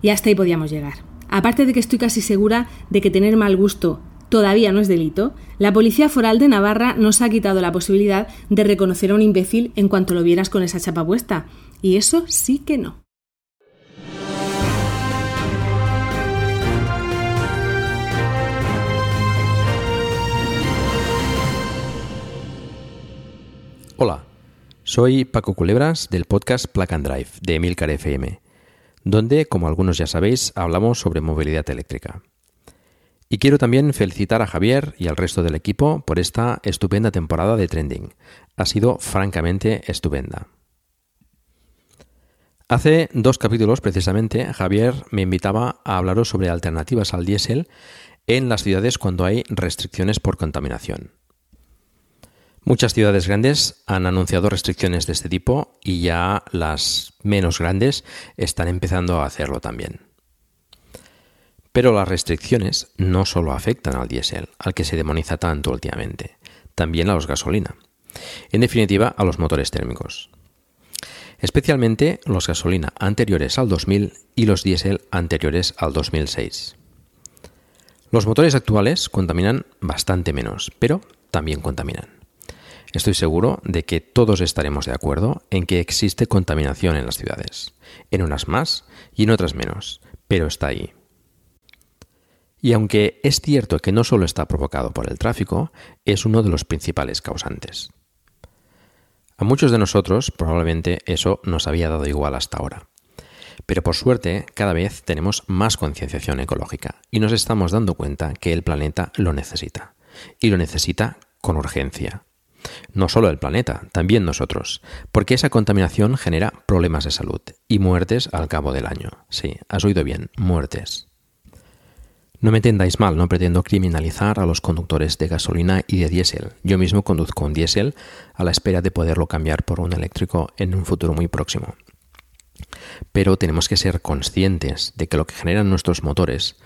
Y hasta ahí podíamos llegar. Aparte de que estoy casi segura de que tener mal gusto todavía no es delito, la Policía Foral de Navarra nos ha quitado la posibilidad de reconocer a un imbécil en cuanto lo vieras con esa chapa puesta. Y eso sí que no. Hola, soy Paco Culebras del podcast Plug and Drive de Emilcar FM, donde, como algunos ya sabéis, hablamos sobre movilidad eléctrica. Y quiero también felicitar a Javier y al resto del equipo por esta estupenda temporada de Trending. Ha sido francamente estupenda. Hace dos capítulos, precisamente, Javier me invitaba a hablaros sobre alternativas al diésel en las ciudades cuando hay restricciones por contaminación. Muchas ciudades grandes han anunciado restricciones de este tipo y ya las menos grandes están empezando a hacerlo también. Pero las restricciones no solo afectan al diésel, al que se demoniza tanto últimamente, también a los gasolina. En definitiva, a los motores térmicos. Especialmente los gasolina anteriores al 2000 y los diésel anteriores al 2006. Los motores actuales contaminan bastante menos, pero también contaminan. Estoy seguro de que todos estaremos de acuerdo en que existe contaminación en las ciudades, en unas más y en otras menos, pero está ahí. Y aunque es cierto que no solo está provocado por el tráfico, es uno de los principales causantes. A muchos de nosotros probablemente eso nos había dado igual hasta ahora. Pero por suerte cada vez tenemos más concienciación ecológica y nos estamos dando cuenta que el planeta lo necesita. Y lo necesita con urgencia. No solo el planeta, también nosotros, porque esa contaminación genera problemas de salud y muertes al cabo del año. Sí, has oído bien, muertes. No me entendáis mal, no pretendo criminalizar a los conductores de gasolina y de diésel. Yo mismo conduzco un diésel a la espera de poderlo cambiar por un eléctrico en un futuro muy próximo. Pero tenemos que ser conscientes de que lo que generan nuestros motores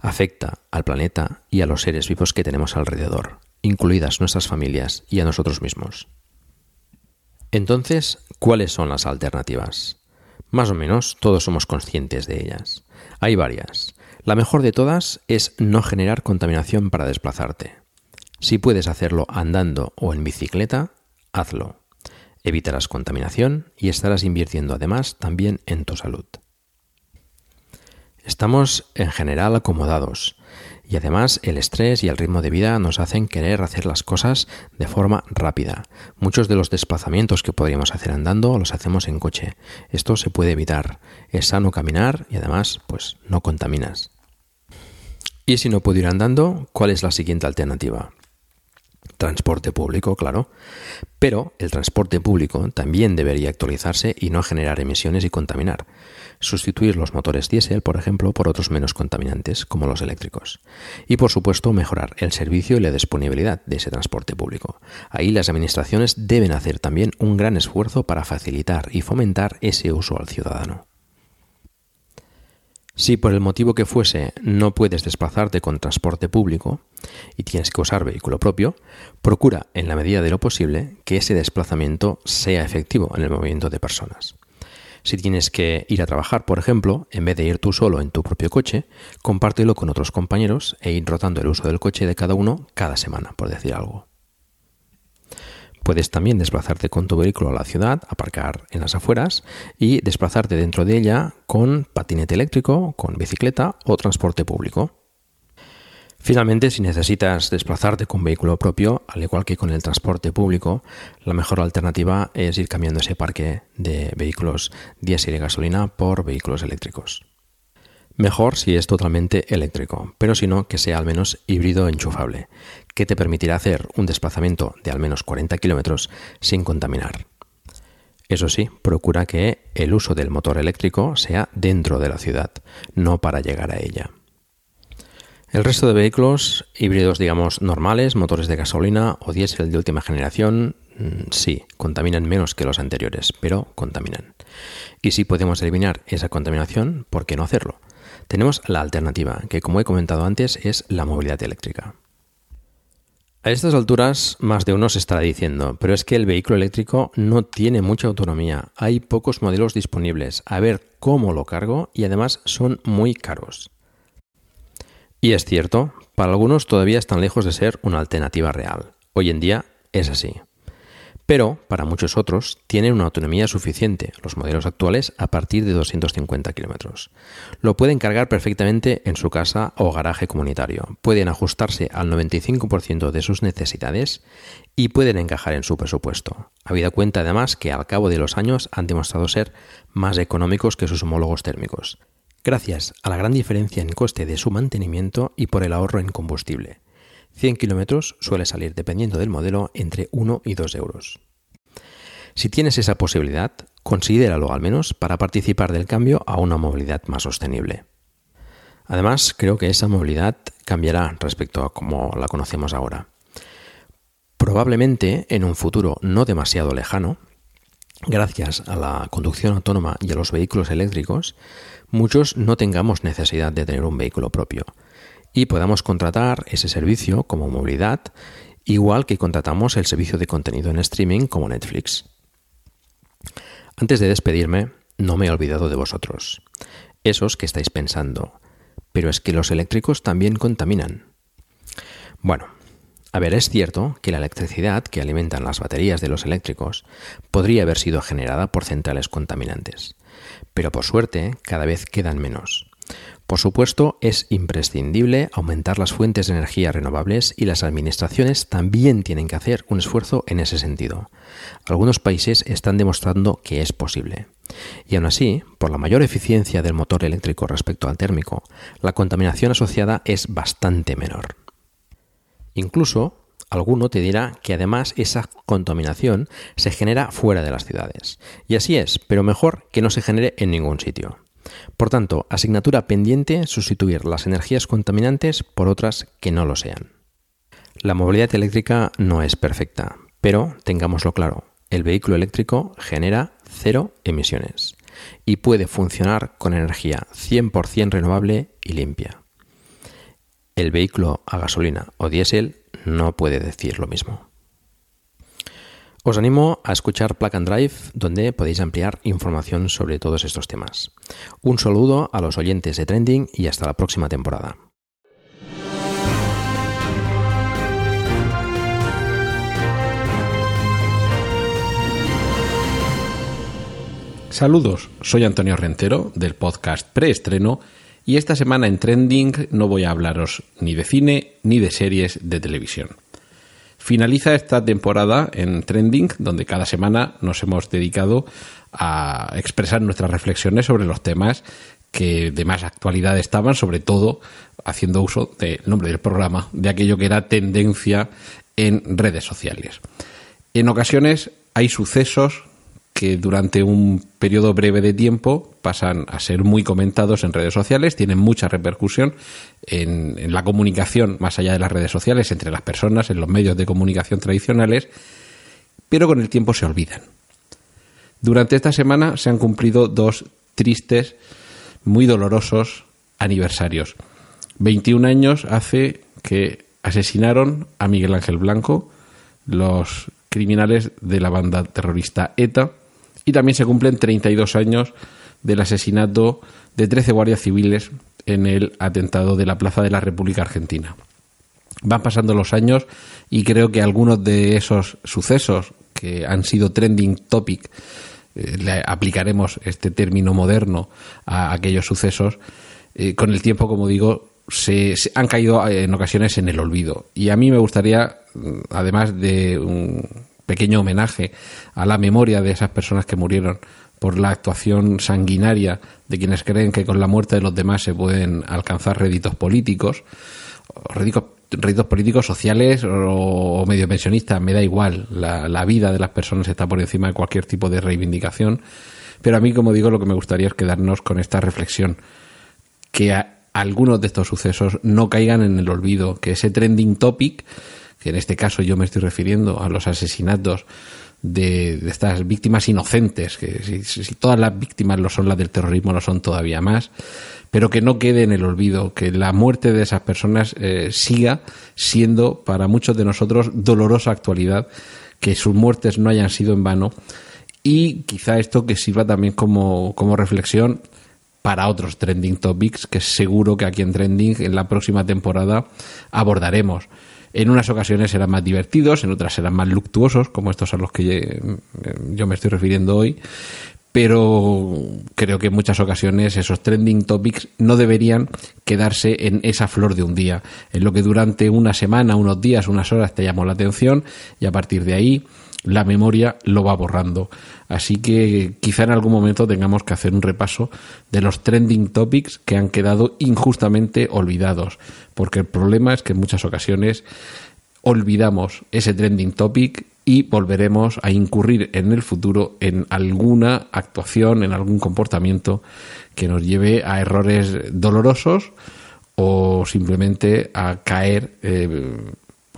afecta al planeta y a los seres vivos que tenemos alrededor, incluidas nuestras familias y a nosotros mismos. Entonces, ¿cuáles son las alternativas? Más o menos todos somos conscientes de ellas. Hay varias. La mejor de todas es no generar contaminación para desplazarte. Si puedes hacerlo andando o en bicicleta, hazlo. Evitarás contaminación y estarás invirtiendo además también en tu salud. Estamos en general acomodados y además el estrés y el ritmo de vida nos hacen querer hacer las cosas de forma rápida. Muchos de los desplazamientos que podríamos hacer andando los hacemos en coche. Esto se puede evitar. Es sano caminar y además pues no contaminas. Y si no puedo ir andando, ¿cuál es la siguiente alternativa? Transporte público, claro. Pero el transporte público también debería actualizarse y no generar emisiones y contaminar sustituir los motores diésel, por ejemplo, por otros menos contaminantes, como los eléctricos. Y, por supuesto, mejorar el servicio y la disponibilidad de ese transporte público. Ahí las administraciones deben hacer también un gran esfuerzo para facilitar y fomentar ese uso al ciudadano. Si por el motivo que fuese no puedes desplazarte con transporte público y tienes que usar vehículo propio, procura, en la medida de lo posible, que ese desplazamiento sea efectivo en el movimiento de personas. Si tienes que ir a trabajar, por ejemplo, en vez de ir tú solo en tu propio coche, compártelo con otros compañeros e ir rotando el uso del coche de cada uno cada semana, por decir algo. Puedes también desplazarte con tu vehículo a la ciudad, aparcar en las afueras y desplazarte dentro de ella con patinete eléctrico, con bicicleta o transporte público. Finalmente, si necesitas desplazarte con vehículo propio, al igual que con el transporte público, la mejor alternativa es ir cambiando ese parque de vehículos diésel y gasolina por vehículos eléctricos. Mejor si es totalmente eléctrico, pero si no, que sea al menos híbrido enchufable, que te permitirá hacer un desplazamiento de al menos 40 kilómetros sin contaminar. Eso sí, procura que el uso del motor eléctrico sea dentro de la ciudad, no para llegar a ella. El resto de vehículos híbridos, digamos, normales, motores de gasolina o diésel de última generación, mm, sí, contaminan menos que los anteriores, pero contaminan. Y si podemos eliminar esa contaminación, ¿por qué no hacerlo? Tenemos la alternativa, que como he comentado antes es la movilidad eléctrica. A estas alturas, más de uno se estará diciendo, pero es que el vehículo eléctrico no tiene mucha autonomía, hay pocos modelos disponibles, a ver cómo lo cargo y además son muy caros. Y es cierto, para algunos todavía están lejos de ser una alternativa real. Hoy en día es así. Pero para muchos otros tienen una autonomía suficiente, los modelos actuales a partir de 250 kilómetros. Lo pueden cargar perfectamente en su casa o garaje comunitario, pueden ajustarse al 95% de sus necesidades y pueden encajar en su presupuesto. Habida cuenta además que al cabo de los años han demostrado ser más económicos que sus homólogos térmicos gracias a la gran diferencia en coste de su mantenimiento y por el ahorro en combustible. 100 kilómetros suele salir, dependiendo del modelo, entre 1 y 2 euros. Si tienes esa posibilidad, considéralo al menos para participar del cambio a una movilidad más sostenible. Además, creo que esa movilidad cambiará respecto a como la conocemos ahora. Probablemente en un futuro no demasiado lejano, gracias a la conducción autónoma y a los vehículos eléctricos, muchos no tengamos necesidad de tener un vehículo propio y podamos contratar ese servicio como movilidad, igual que contratamos el servicio de contenido en streaming como Netflix. Antes de despedirme, no me he olvidado de vosotros, esos que estáis pensando, pero es que los eléctricos también contaminan. Bueno, a ver, es cierto que la electricidad que alimentan las baterías de los eléctricos podría haber sido generada por centrales contaminantes pero por suerte cada vez quedan menos. Por supuesto, es imprescindible aumentar las fuentes de energía renovables y las administraciones también tienen que hacer un esfuerzo en ese sentido. Algunos países están demostrando que es posible. Y aún así, por la mayor eficiencia del motor eléctrico respecto al térmico, la contaminación asociada es bastante menor. Incluso, alguno te dirá que además esa contaminación se genera fuera de las ciudades. Y así es, pero mejor que no se genere en ningún sitio. Por tanto, asignatura pendiente sustituir las energías contaminantes por otras que no lo sean. La movilidad eléctrica no es perfecta, pero tengámoslo claro, el vehículo eléctrico genera cero emisiones y puede funcionar con energía 100% renovable y limpia. El vehículo a gasolina o diésel no puede decir lo mismo. Os animo a escuchar Plug and Drive, donde podéis ampliar información sobre todos estos temas. Un saludo a los oyentes de Trending y hasta la próxima temporada. Saludos, soy Antonio Rentero del podcast Preestreno y esta semana en Trending no voy a hablaros ni de cine ni de series de televisión. Finaliza esta temporada en Trending, donde cada semana nos hemos dedicado a expresar nuestras reflexiones sobre los temas que de más actualidad estaban, sobre todo haciendo uso del nombre del programa, de aquello que era tendencia en redes sociales. En ocasiones hay sucesos que durante un periodo breve de tiempo pasan a ser muy comentados en redes sociales, tienen mucha repercusión en, la comunicación más allá de las redes sociales entre las personas, en los medios de comunicación tradicionales, pero con el tiempo se olvidan. Durante esta semana se han cumplido dos tristes, muy dolorosos aniversarios. 21 años hace que asesinaron a Miguel Ángel Blanco, los criminales de la banda terrorista ETA, y también se cumplen 32 años del asesinato de 13 guardias civiles en el atentado de la Plaza de la República Argentina. Van pasando los años y creo que algunos de esos sucesos que han sido trending topic, eh, le aplicaremos este término moderno a aquellos sucesos, eh, con el tiempo, como digo, se, han caído eh, en ocasiones en el olvido. Y a mí me gustaría, mm, además de un pequeño homenaje a la memoria de esas personas que murieron por la actuación sanguinaria de quienes creen que con la muerte de los demás se pueden alcanzar réditos políticos, réditos, políticos sociales o, medio pensionistas, me da igual, la, la vida de las personas está por encima de cualquier tipo de reivindicación, pero a mí, como digo, lo que me gustaría es quedarnos con esta reflexión, que algunos de estos sucesos no caigan en el olvido, que ese trending topic que en este caso yo me estoy refiriendo a los asesinatos de, estas víctimas inocentes, que si, todas las víctimas lo son las del terrorismo, lo son todavía más, pero que no quede en el olvido, que la muerte de esas personas eh, siga siendo para muchos de nosotros dolorosa actualidad, que sus muertes no hayan sido en vano y quizá esto que sirva también como, como reflexión para otros trending topics que seguro que aquí en Trending en la próxima temporada abordaremos. En unas ocasiones serán más divertidos, en otras serán más luctuosos, como estos a los que eh, yo me estoy refiriendo hoy. Pero creo que en muchas ocasiones esos trending topics no deberían quedarse en esa flor de un día, en lo que durante una semana, unos días, unas horas te llamó la atención y a partir de ahí la memoria lo va borrando. Así que quizá en algún momento tengamos que hacer un repaso de los trending topics que han quedado injustamente olvidados, porque el problema es que en muchas ocasiones olvidamos ese trending topic y volveremos a incurrir en el futuro en alguna actuación, en algún comportamiento que nos lleve a errores dolorosos o simplemente a caer eh,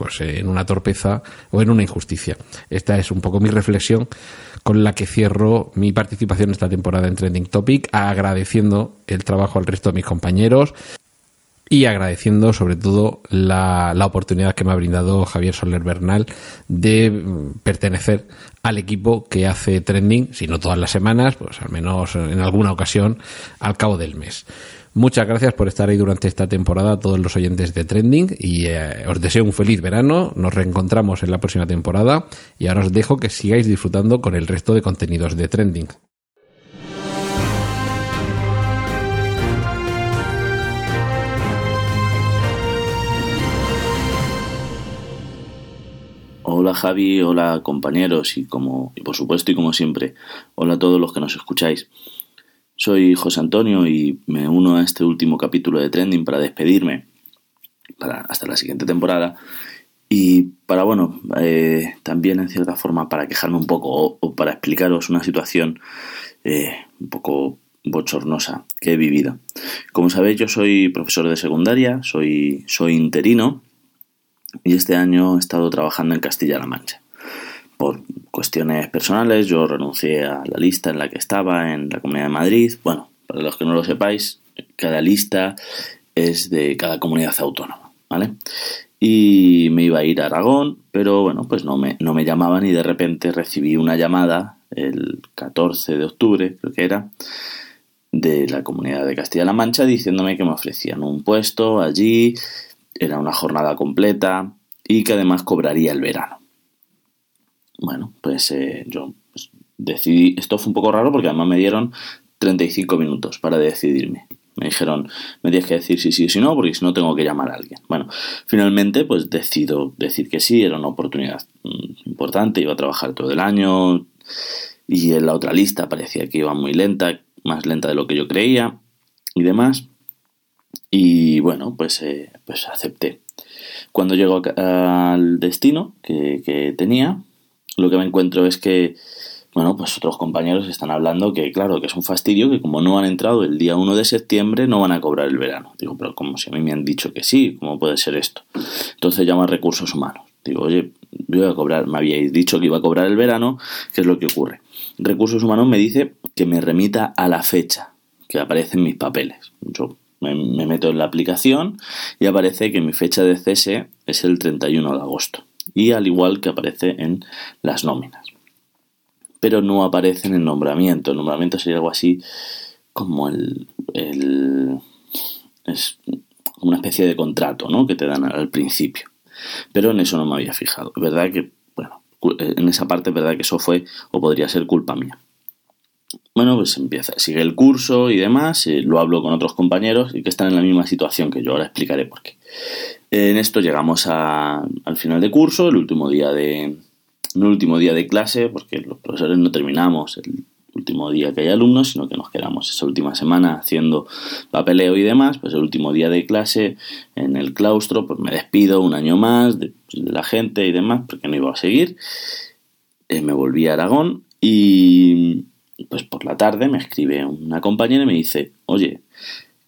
pues en una torpeza o en una injusticia. Esta es un poco mi reflexión con la que cierro mi participación esta temporada en Trending Topic, agradeciendo el trabajo al resto de mis compañeros y agradeciendo sobre todo la, la, oportunidad que me ha brindado Javier Soler Bernal de pertenecer al equipo que hace trending, si no todas las semanas, pues al menos en alguna ocasión al cabo del mes. Muchas gracias por estar ahí durante esta temporada todos los oyentes de Trending y eh, os deseo un feliz verano. Nos reencontramos en la próxima temporada y ahora os dejo que sigáis disfrutando con el resto de contenidos de Trending. Hola Javi, hola compañeros y como y por supuesto y como siempre, hola a todos los que nos escucháis. Soy José Antonio y me uno a este último capítulo de Trending para despedirme para hasta la siguiente temporada y para, bueno, eh, también en cierta forma para quejarme un poco o, para explicaros una situación eh, un poco bochornosa que he vivido. Como sabéis, yo soy profesor de secundaria, soy, soy interino y este año he estado trabajando en Castilla-La Mancha. Cuestiones personales, yo renuncié a la lista en la que estaba en la Comunidad de Madrid. Bueno, para los que no lo sepáis, cada lista es de cada comunidad autónoma, ¿vale? Y me iba a ir a Aragón, pero bueno, pues no me, no me llamaban y de repente recibí una llamada el 14 de octubre, creo que era, de la comunidad de Castilla-La Mancha diciéndome que me ofrecían un puesto allí, era una jornada completa y que además cobraría el verano. Bueno, pues eh, yo decidí, esto fue un poco raro porque además me dieron 35 minutos para decidirme. Me dijeron, me tienes que decir sí o si no, porque si no tengo que llamar a alguien. Bueno, finalmente pues decido decir que sí, era una oportunidad mm, importante, iba a trabajar todo el año y en la otra lista parecía que iba muy lenta, más lenta de lo que yo creía y demás. Y bueno, pues, eh, pues acepté. Cuando llego al destino que, que tenía, lo que me encuentro es que bueno, pues otros compañeros están hablando que, claro, que es un fastidio que como no han entrado el día 1 de septiembre no van a cobrar el verano. Digo, pero como si a mí me han dicho que sí, ¿cómo puede ser esto? Entonces llamo a recursos humanos. Digo, oye, yo voy a cobrar, me habíais dicho que iba a cobrar el verano, ¿qué es lo que ocurre? Recursos humanos me dice que me remita a la fecha que aparece en mis papeles. Yo me, me meto en la aplicación y aparece que mi fecha de cese es el 31 de agosto. Y al igual que aparece en las nóminas pero no aparece en el nombramiento. El nombramiento sería algo así como el, es una especie de contrato, ¿no? Que te dan al principio. Pero en eso no me había fijado. Verdad que, bueno, en esa parte es verdad que eso fue o podría ser culpa mía. Bueno, pues empieza, sigue el curso y demás, eh, lo hablo con otros compañeros y que están en la misma situación que yo, ahora explicaré por qué. En esto llegamos al final de curso, el último día de, último día de clase, porque los profesores no terminamos el último día que hay alumnos, sino que nos quedamos esa última semana haciendo papeleo y demás, pues el último día de clase en el claustro, pues me despido un año más de, la gente y demás, porque no iba a seguir. Eh, me volví a Aragón y pues por la tarde me escribe una compañera y me dice, oye,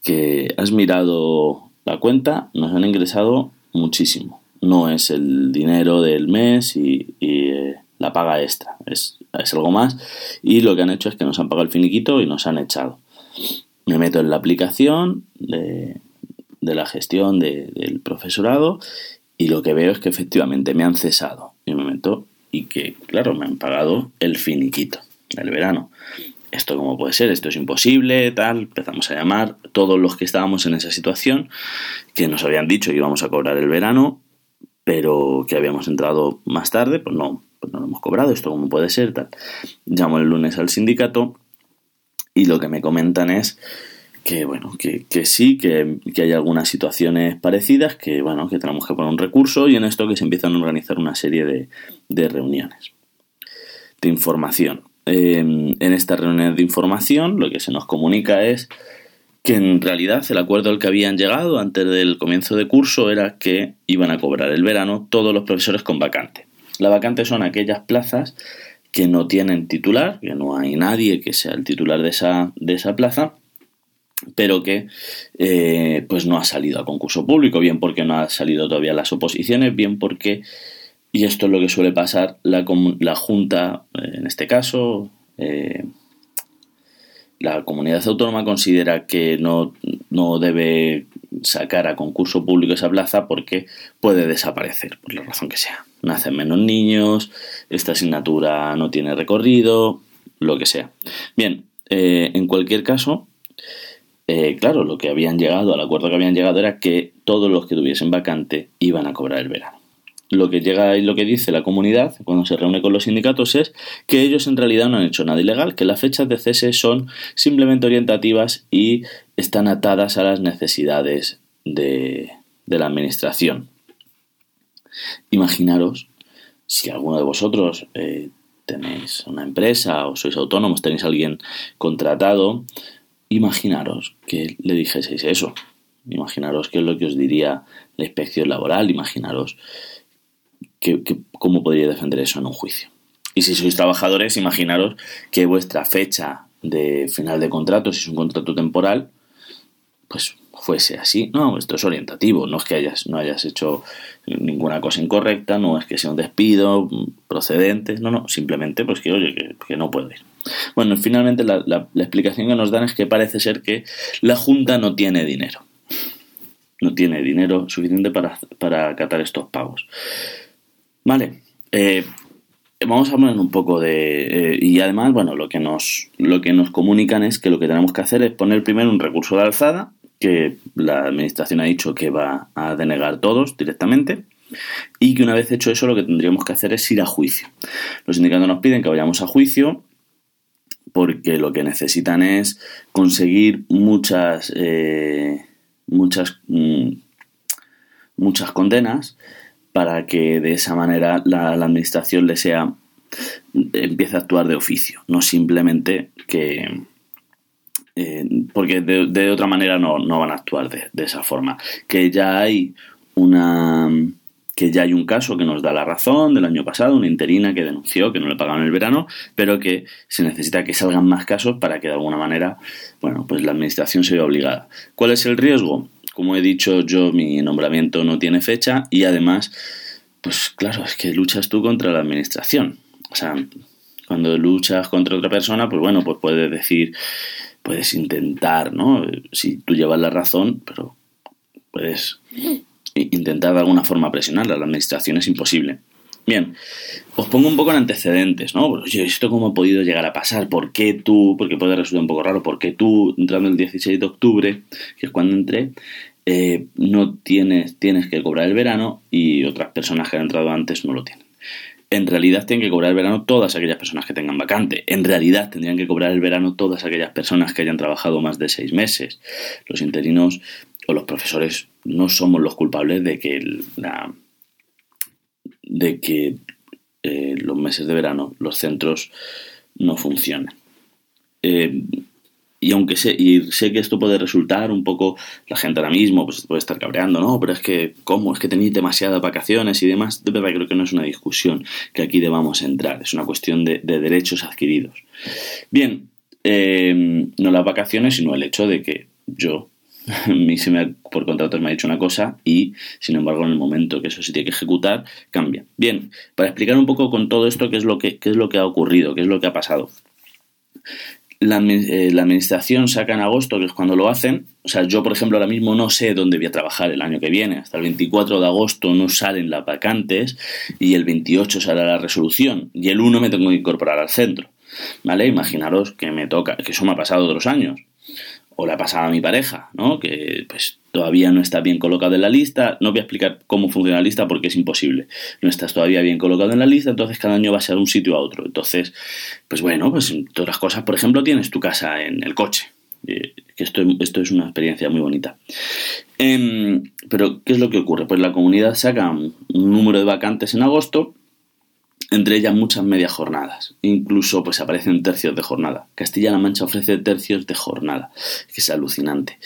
que has mirado la cuenta, nos han ingresado muchísimo no es el dinero del mes y, eh, la paga extra, es, algo más. Y lo que han hecho es que nos han pagado el finiquito y nos han echado. Me meto en la aplicación de, la gestión del profesorado y lo que veo es que efectivamente me han cesado. Y me meto y que, claro, me han pagado el finiquito del verano. Esto cómo puede ser, esto es imposible, tal. Empezamos a llamar todos los que estábamos en esa situación, que nos habían dicho que íbamos a cobrar el verano, pero que habíamos entrado más tarde, pues no, pues no lo hemos cobrado, esto cómo puede ser, tal. Llamo el lunes al sindicato y lo que me comentan es que bueno, que, sí, que, hay algunas situaciones parecidas, que bueno, que tenemos que poner un recurso y en esto que se empiezan a organizar una serie de, de reuniones de información. En esta reunión de información lo que se nos comunica es que en realidad el acuerdo al que habían llegado antes del comienzo de curso era que iban a cobrar el verano todos los profesores con vacante. La vacante son aquellas plazas que no tienen titular, que no hay nadie que sea el titular de esa, de esa plaza, pero que eh, pues no ha salido a concurso público, bien porque no ha salido todavía las oposiciones, bien porque, y esto es lo que suele pasar, la, la Junta, en este caso, eh, la comunidad autónoma considera que no, debe sacar a concurso público esa plaza porque puede desaparecer, por la razón que sea. Nacen menos niños, esta asignatura no tiene recorrido, lo que sea. Bien, eh, en cualquier caso, eh, claro, lo que habían llegado, al acuerdo que habían llegado era que todos los que tuviesen vacante iban a cobrar el verano lo que llega y lo que dice la comunidad cuando se reúne con los sindicatos es que ellos en realidad no han hecho nada ilegal, que las fechas de cese son simplemente orientativas y están atadas a las necesidades de, la administración. Imaginaros si alguno de vosotros eh, tenéis una empresa o sois autónomos, tenéis a alguien contratado, imaginaros que le dijeseis eso. Imaginaros qué es lo que os diría la inspección laboral, imaginaros cómo podría defender eso en un juicio. Y si sois trabajadores, imaginaros que vuestra fecha de final de contrato, si es un contrato temporal, pues fuese así. No, esto es orientativo, no es que hayas, no hayas hecho ninguna cosa incorrecta, no es que sea un despido procedente, no, no, simplemente pues que, oye, que, no puedo ir. Bueno, finalmente la, la, explicación que nos dan es que parece ser que la Junta no tiene dinero. No tiene dinero suficiente para, para acatar estos pagos. Vale, eh, vamos a poner un poco de eh, y además bueno lo que nos lo que nos comunican es que lo que tenemos que hacer es poner primero un recurso de alzada que la administración ha dicho que va a denegar todos directamente y que una vez hecho eso lo que tendríamos que hacer es ir a juicio. Los sindicatos nos piden que vayamos a juicio porque lo que necesitan es conseguir muchas eh, muchas mm, muchas condenas para que de esa manera la, administración le sea empiece a actuar de oficio, no simplemente que eh, porque de, otra manera no, van a actuar de, de, esa forma. Que ya hay una que ya hay un caso que nos da la razón del año pasado, una interina que denunció que no le pagaban el verano, pero que se necesita que salgan más casos para que de alguna manera, bueno, pues la administración se vea obligada. ¿Cuál es el riesgo? Como he dicho yo, mi nombramiento no tiene fecha y además, pues claro, es que luchas tú contra la administración. O sea, cuando luchas contra otra persona, pues bueno, pues puedes decir, puedes intentar, ¿no? Si tú llevas la razón, pero puedes intentar de alguna forma presionarla. La administración es imposible. Bien, os pongo un poco en antecedentes, ¿no? Oye, ¿esto cómo ha podido llegar a pasar? ¿Por qué tú, porque puede resultar un poco raro, por qué tú, entrando el 16 de octubre, que es cuando entré, eh, no tienes, tienes que cobrar el verano y otras personas que han entrado antes no lo tienen? En realidad tienen que cobrar el verano todas aquellas personas que tengan vacante. En realidad tendrían que cobrar el verano todas aquellas personas que hayan trabajado más de seis meses. Los interinos o los profesores no somos los culpables de que la, de que eh, los meses de verano los centros no funcionen. Eh, y aunque sé, y sé que esto puede resultar un poco, la gente ahora mismo pues, puede estar cabreando, no, pero es que, ¿cómo? Es que tenéis demasiadas vacaciones y demás. De verdad creo que no es una discusión que aquí debamos entrar, es una cuestión de, derechos adquiridos. Bien, eh, no las vacaciones, sino el hecho de que yo mí se me por contrato me ha dicho una cosa y, sin embargo, en el momento que eso se tiene que ejecutar, cambia. Bien, para explicar un poco con todo esto qué es lo que, qué es lo que ha ocurrido, qué es lo que ha pasado. La, eh, la, administración saca en agosto, que es cuando lo hacen. O sea, yo, por ejemplo, ahora mismo no sé dónde voy a trabajar el año que viene. Hasta el 24 de agosto no salen las vacantes y el 28 sale la resolución y el 1 me tengo que incorporar al centro. ¿Vale? Imaginaros que me toca, que eso me ha pasado otros años o le ha pasado a mi pareja, ¿no? Que pues todavía no está bien colocado en la lista. No voy a explicar cómo funciona la lista porque es imposible. No estás todavía bien colocado en la lista, entonces cada año va a un sitio a otro. Entonces, pues bueno, pues todas las cosas, por ejemplo, tienes tu casa en el coche. Eh, que esto, esto es una experiencia muy bonita. Em, pero, ¿qué es lo que ocurre? Pues la comunidad saca un número de vacantes en agosto entre ellas muchas medias jornadas. Incluso pues aparecen tercios de jornada. Castilla-La Mancha ofrece tercios de jornada, que es alucinante.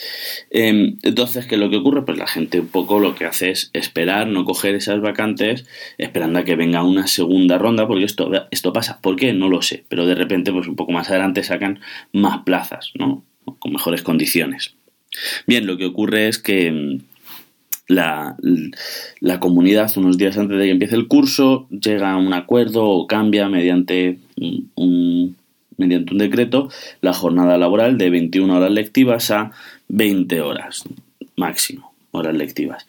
Em, entonces, ¿qué es lo que ocurre? Pues la gente un poco lo que hace es esperar, no coger esas vacantes, esperando a que venga una segunda ronda, porque esto, esto pasa. ¿Por qué? No lo sé. Pero de repente, pues un poco más adelante sacan más plazas, ¿no? Con mejores condiciones. Bien, lo que ocurre es que la, comunidad unos días antes de que empiece el curso llega a un acuerdo o cambia mediante un, mediante un decreto la jornada laboral de 21 horas lectivas a 20 horas máximo, horas lectivas.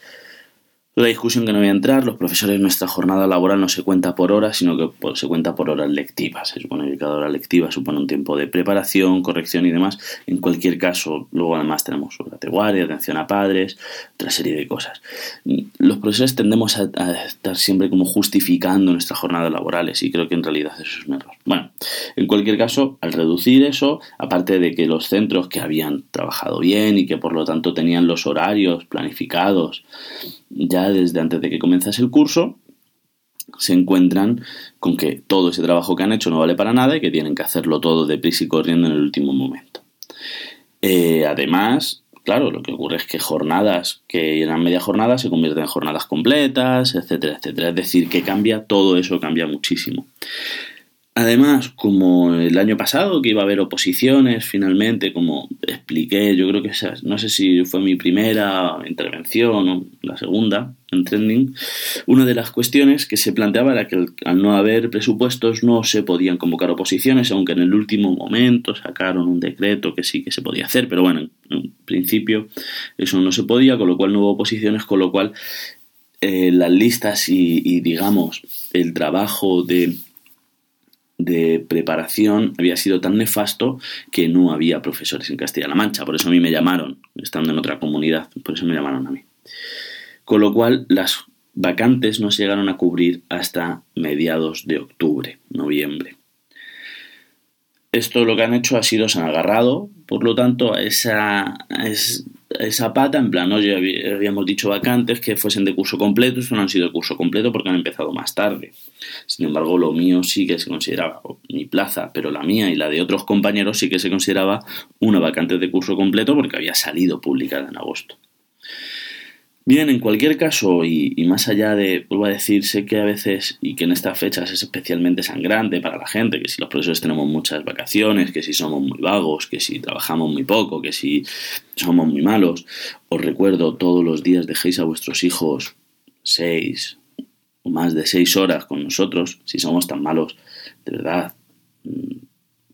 La discusión que no voy a entrar, los profesores, nuestra jornada laboral no se cuenta por horas, sino que se cuenta por horas lectivas. Se supone que cada hora lectiva supone un tiempo de preparación, corrección y demás. En cualquier caso, luego además tenemos horas de guardia, atención a padres, otra serie de cosas. Los profesores tendemos a, estar siempre como justificando nuestras jornadas laborales y creo que en realidad eso es un error. Bueno, en cualquier caso, al reducir eso, aparte de que los centros que habían trabajado bien y que por lo tanto tenían los horarios planificados, ya desde antes de que comenzase el curso, se encuentran con que todo ese trabajo que han hecho no vale para nada y que tienen que hacerlo todo deprisa y corriendo en el último momento. Eh, además, claro, lo que ocurre es que jornadas que eran media jornada se convierten en jornadas completas, etcétera, etcétera. Es decir, que cambia, todo eso cambia muchísimo. Además, como el año pasado, que iba a haber oposiciones, finalmente, como expliqué, yo creo que no sé si fue mi primera intervención o la segunda en Trending, una de las cuestiones que se planteaba era que al no haber presupuestos no se podían convocar oposiciones, aunque en el último momento sacaron un decreto que sí que se podía hacer, pero bueno, en principio eso no se podía, con lo cual no hubo oposiciones, con lo cual eh, las listas y digamos el trabajo de de preparación había sido tan nefasto que no había profesores en Castilla-La Mancha. Por eso a mí me llamaron, estando en otra comunidad, por eso me llamaron a mí. Con lo cual las vacantes no se llegaron a cubrir hasta mediados de octubre, noviembre. Esto lo que han hecho ha sido se han agarrado, por lo tanto, a esa, pata, en plan, oye, habíamos dicho vacantes que fuesen de curso completo, esto no han sido de curso completo porque han empezado más tarde. Sin embargo, lo mío sí que se consideraba, mi plaza, pero la mía y la de otros compañeros sí que se consideraba una vacante de curso completo porque había salido publicada en agosto. Bien, en cualquier caso, y, más allá de, vuelvo a decir, sé que a veces, y que en estas fechas es especialmente sangrante para la gente, que si los profesores tenemos muchas vacaciones, que si somos muy vagos, que si trabajamos muy poco, que si somos muy malos, os recuerdo todos los días dejéis a vuestros hijos seis o más de seis horas con nosotros, si somos tan malos, de verdad,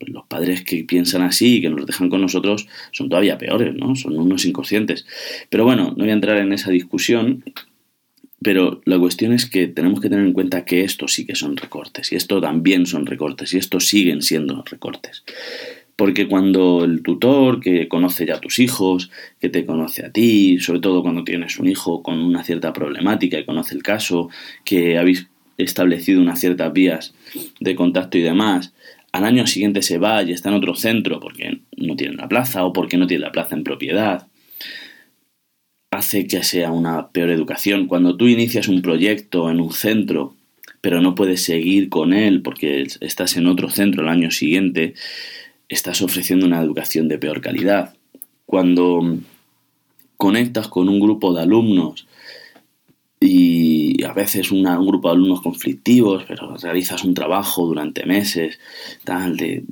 los padres que piensan así y que nos dejan con nosotros son todavía peores, ¿no? Son unos inconscientes. Pero bueno, no voy a entrar en esa discusión, pero la cuestión es que tenemos que tener en cuenta que esto sí que son recortes, y esto también son recortes, y esto siguen siendo recortes. Porque cuando el tutor que conoce ya a tus hijos, que te conoce a ti, sobre todo cuando tienes un hijo con una cierta problemática y conoce el caso, que habéis establecido unas ciertas vías de contacto y demás, al año siguiente se va y está en otro centro porque no tiene la plaza o porque no tiene la plaza en propiedad, hace que sea una peor educación. Cuando tú inicias un proyecto en un centro, pero no puedes seguir con él porque estás en otro centro el año siguiente, estás ofreciendo una educación de peor calidad. Cuando conectas con un grupo de alumnos y a veces un grupo de alumnos conflictivos, pero realizas un trabajo durante meses, tal, de,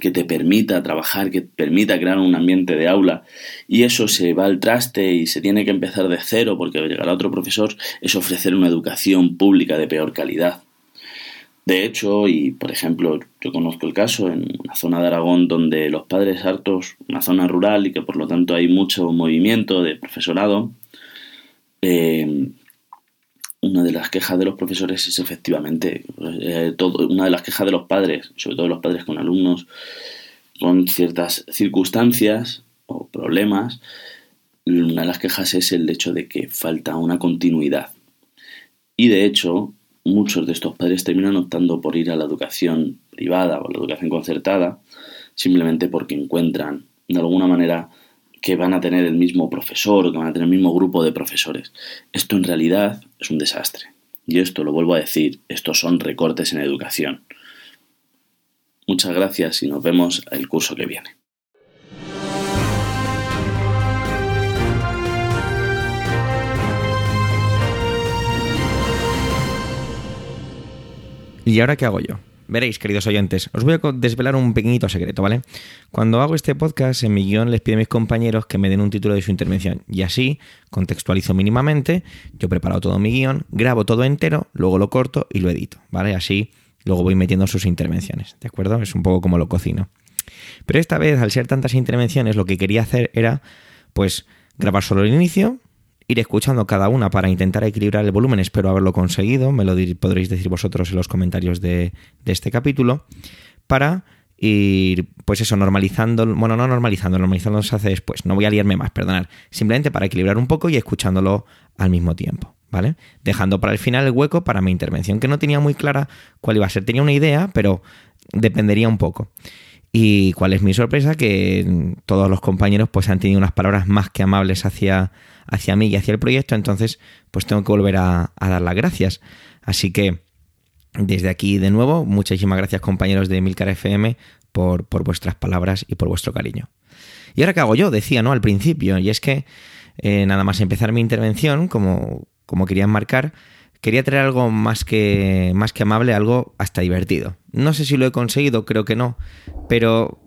que te permita trabajar, que te permita crear un ambiente de aula, y eso se va al traste y se tiene que empezar de cero porque llegará otro profesor, es ofrecer una educación pública de peor calidad. De hecho, y por ejemplo, yo conozco el caso en una zona de Aragón donde los padres hartos, una zona rural y que por lo tanto hay mucho movimiento de profesorado, eh, una de las quejas de los profesores es efectivamente, eh, una de las quejas de los padres, sobre todo los padres con alumnos, con ciertas circunstancias o problemas, una de las quejas es el hecho de que falta una continuidad. Y de hecho, muchos de estos padres terminan optando por ir a la educación privada o a la educación concertada, simplemente porque encuentran de alguna manera que van a tener el mismo profesor que van a tener el mismo grupo de profesores. Esto en realidad es un desastre. Y esto lo vuelvo a decir, estos son recortes en educación. Muchas gracias y nos vemos el curso que viene. ¿Y ahora qué hago yo? Veréis, queridos oyentes, os voy a desvelar un pequeñito secreto, ¿vale? Cuando hago este podcast, en mi guion les pido a mis compañeros que me den un título de su intervención. Y así contextualizo mínimamente, yo he preparado todo mi guion, grabo todo entero, luego lo corto y lo edito, ¿vale? Así luego voy metiendo sus intervenciones, ¿de acuerdo? Es un poco como lo cocino. Pero esta vez, al ser tantas intervenciones, lo que quería hacer era, pues, grabar solo el inicio, ir escuchando cada una para intentar equilibrar el volumen. Espero haberlo conseguido, me lo podréis decir vosotros en los comentarios de, este capítulo, para ir, pues eso, normalizando, bueno, no normalizando, normalizando se hace después, no voy a liarme más, perdonad, simplemente para equilibrar un poco y escuchándolo al mismo tiempo, ¿vale? Dejando para el final el hueco para mi intervención, que no tenía muy clara cuál iba a ser, tenía una idea, pero dependería un poco. Y cuál es mi sorpresa, que todos los compañeros pues han tenido unas palabras más que amables hacia, hacia mí y hacia el proyecto, entonces pues tengo que volver a, dar las gracias. Así que desde aquí de nuevo, muchísimas gracias compañeros de Milcar FM por, por vuestras palabras y por vuestro cariño. Y ahora qué hago yo, decía, ¿no? Al principio, y es que eh, nada más empezar mi intervención, como, como quería enmarcar, Quería traer algo más que, más que amable, algo hasta divertido. No sé si lo he conseguido, creo que no, pero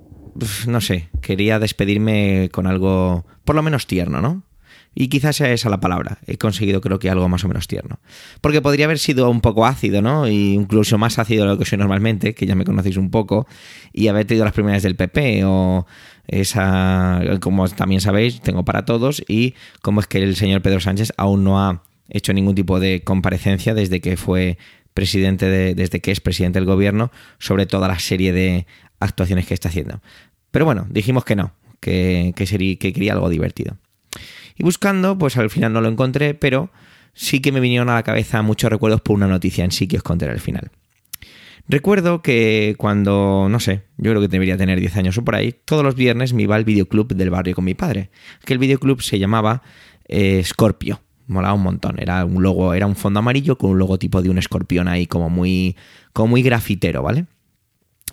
no sé, quería despedirme con algo por lo menos tierno, ¿no? Y quizás sea esa la palabra. He conseguido creo que algo más o menos tierno. Porque podría haber sido un poco ácido, ¿no? Y incluso más ácido de lo que soy normalmente, que ya me conocéis un poco, y haber tenido las primeras del PP o esa, como también sabéis, tengo para todos, y cómo es que el señor Pedro Sánchez aún no ha hecho ningún tipo de comparecencia desde que fue presidente de, desde que es presidente del gobierno sobre toda la serie de actuaciones que está haciendo. Pero bueno, dijimos que no, que, que, quería algo divertido. Y buscando, pues al final no lo encontré, pero sí que me vinieron a la cabeza muchos recuerdos por una noticia en sí que os contaré al final. Recuerdo que cuando, no sé, yo creo que debería tener 10 años o por ahí, todos los viernes me iba al videoclub del barrio con mi padre. Que el videoclub se llamaba eh, Scorpio. Molaba un montón. Era un logo, era un fondo amarillo con un logotipo de un escorpión ahí como muy, como muy grafitero, ¿vale?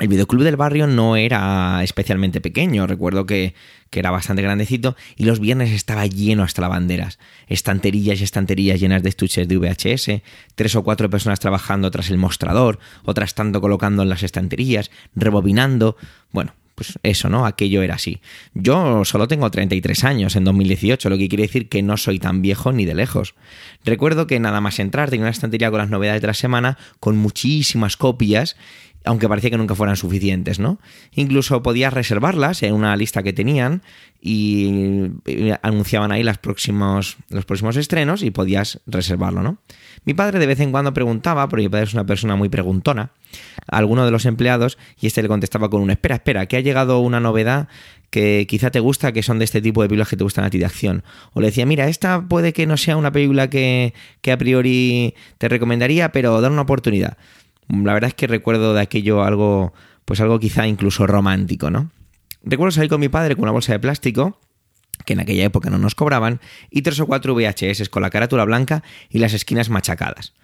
El videoclub del barrio no era especialmente pequeño, recuerdo que, era bastante grandecito y los viernes estaba lleno hasta las banderas, estanterillas y estanterillas llenas de estuches de VHS, tres o cuatro personas trabajando tras el mostrador, otras tanto colocando en las estanterillas, rebobinando, bueno, pues eso, ¿no? Aquello era así. Yo solo tengo 33 años en 2018, lo que quiere decir que no soy tan viejo ni de lejos. Recuerdo que nada más entrar tenía una estantería con las novedades de la semana, con muchísimas copias aunque parecía que nunca fueran suficientes, ¿no? Incluso podías reservarlas en una lista que tenían y anunciaban ahí los próximos, los próximos estrenos y podías reservarlo, ¿no? Mi padre de vez en cuando preguntaba, porque mi padre es una persona muy preguntona, a alguno de los empleados y este le contestaba con un espera, espera, que ha llegado una novedad que quizá te gusta, que son de este tipo de películas que te gustan a ti de acción. O le decía, mira, esta puede que no sea una película que, a priori te recomendaría, pero dar una oportunidad la verdad es que recuerdo de aquello algo, pues algo quizá incluso romántico, ¿no? Recuerdo salir con mi padre con una bolsa de plástico, que en aquella época no nos cobraban, y tres o cuatro VHS con la carátula blanca y las esquinas machacadas.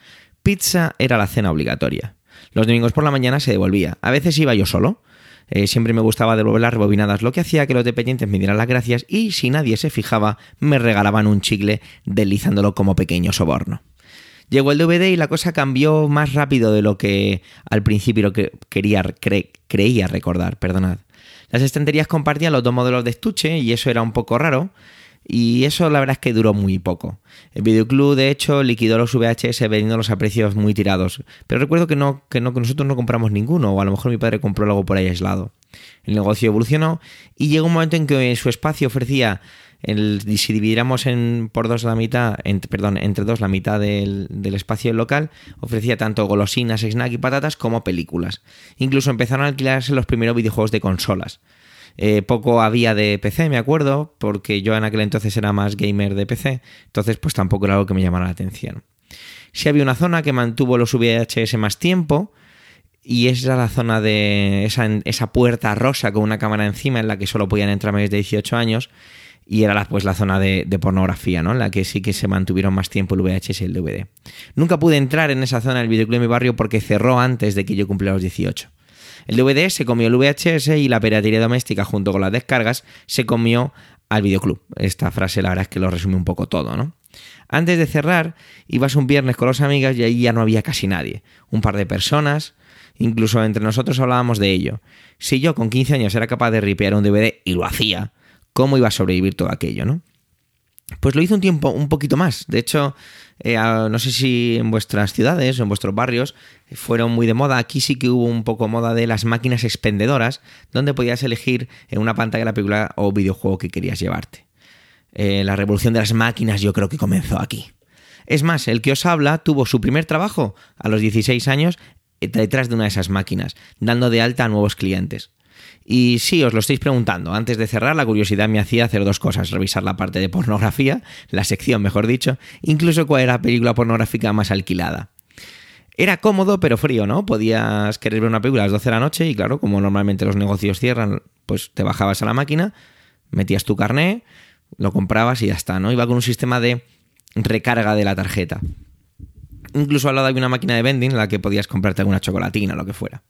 Pizza era la cena obligatoria. Los domingos por la mañana se devolvía. A veces iba yo solo. Eh, siempre me gustaba devolver las rebobinadas, lo que hacía que los dependientes me dieran las gracias y, si nadie se fijaba, me regalaban un chicle deslizándolo como pequeño soborno. Llegó el DVD y la cosa cambió más rápido de lo que al principio lo que quería, creía recordar, perdonad. Las estanterías compartían los dos modelos de estuche y eso era un poco raro. Y eso la verdad es que duró muy poco. El videoclub, de hecho, liquidó los VHS vendiéndolos a precios muy tirados. Pero recuerdo que no, que no, que nosotros no compramos ninguno, o a lo mejor mi padre compró algo por ahí aislado. El negocio evolucionó y llegó un momento en que su espacio ofrecía si dividiéramos en, por dos la mitad, perdón, entre dos la mitad del, espacio local, ofrecía tanto golosinas, snack y patatas como películas. Incluso empezaron a alquilarse los primeros videojuegos de consolas. Eh, poco había de PC, me acuerdo, porque yo en aquel entonces era más gamer de PC, entonces pues tampoco era algo que me llamara la atención. Sí había una zona que mantuvo los VHS más tiempo, y esa era la zona de esa, esa, puerta rosa con una cámara encima en la que solo podían entrar mayores de 18 años y era la, pues la zona de, pornografía, ¿no? En la que sí que se mantuvieron más tiempo el VHS y el DVD. Nunca pude entrar en esa zona del videoclub de mi barrio porque cerró antes de que yo cumpliera los 18. El DVD se comió el VHS y la piratería doméstica junto con las descargas se comió al videoclub. Esta frase la verdad es que lo resume un poco todo, ¿no? Antes de cerrar, ibas un viernes con los amigas y ahí ya no había casi nadie. Un par de personas, incluso entre nosotros hablábamos de ello. Si yo con 15 años era capaz de ripear un DVD y lo hacía, cómo iba a sobrevivir todo aquello, ¿no? Pues lo hizo un tiempo un poquito más. De hecho, eh, no sé si en vuestras ciudades o en vuestros barrios fueron muy de moda. Aquí sí que hubo un poco moda de las máquinas expendedoras, donde podías elegir en una pantalla la película o videojuego que querías llevarte. Eh, la revolución de las máquinas yo creo que comenzó aquí. Es más, el que os habla tuvo su primer trabajo a los 16 años eh, detrás de una de esas máquinas, dando de alta a nuevos clientes. Y sí, os lo estáis preguntando. Antes de cerrar, la curiosidad me hacía hacer dos cosas: revisar la parte de pornografía, la sección, mejor dicho, incluso cuál era la película pornográfica más alquilada. Era cómodo, pero frío, ¿no? Podías querer ver una película a las 12 de la noche y, claro, como normalmente los negocios cierran, pues te bajabas a la máquina, metías tu carné, lo comprabas y ya está, ¿no? Iba con un sistema de recarga de la tarjeta. Incluso al lado había una máquina de vending en la que podías comprarte alguna chocolatina o lo que fuera.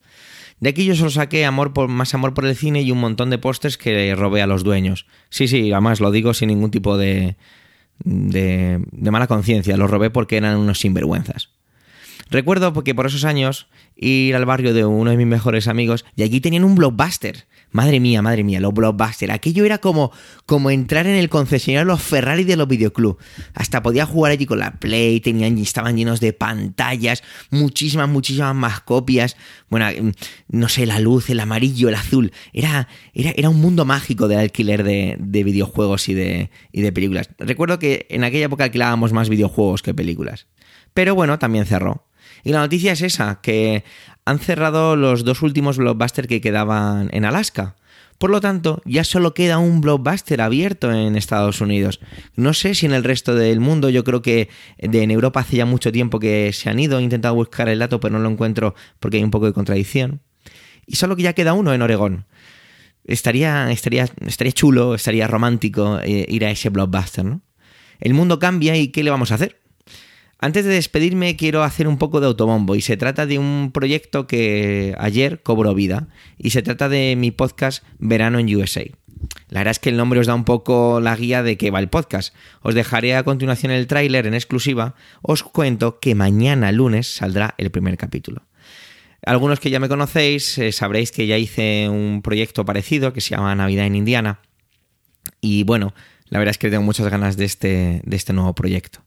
De aquí yo solo saqué amor por, más amor por el cine y un montón de pósters que robé a los dueños. Sí, sí, además lo digo sin ningún tipo de, de, mala conciencia. Los robé porque eran unos sinvergüenzas. Recuerdo porque por esos años ir al barrio de uno de mis mejores amigos y allí tenían un blockbuster. Madre mía, madre mía, los blockbuster. Aquello era como, como entrar en el concesionario de los Ferrari de los videoclubs. Hasta podía jugar allí con la Play, tenían, estaban llenos de pantallas, muchísimas, muchísimas más copias. Bueno, mm, no sé, la luz, el amarillo, el azul. Era, era, era un mundo mágico de alquiler de, de videojuegos y de, y de películas. Recuerdo que en aquella época alquilábamos más videojuegos que películas. Pero bueno, también cerró. Y la noticia es esa, que han cerrado los dos últimos blockbusters que quedaban en Alaska. Por lo tanto, ya solo queda un blockbuster abierto en Estados Unidos. No sé si en el resto del mundo, yo creo que en Europa hace ya mucho tiempo que se han ido, he intentado buscar el dato, pero no lo encuentro porque hay un poco de contradicción. Y solo que ya queda uno en Oregón. Estaría, estaría, estaría chulo, estaría romántico eh, ir a ese blockbuster, ¿no? El mundo cambia y ¿qué le vamos a hacer? Antes de despedirme quiero hacer un poco de autobombo y se trata de un proyecto que ayer cobró vida y se trata de mi podcast Verano en USA. La verdad es que el nombre os da un poco la guía de qué va el podcast. Os dejaré a continuación el tráiler en exclusiva. Os cuento que mañana lunes saldrá el primer capítulo. Algunos que ya me conocéis eh, sabréis que ya hice un proyecto parecido que se llama Navidad en Indiana. Y bueno, la verdad es que tengo muchas ganas de este, de este nuevo proyecto.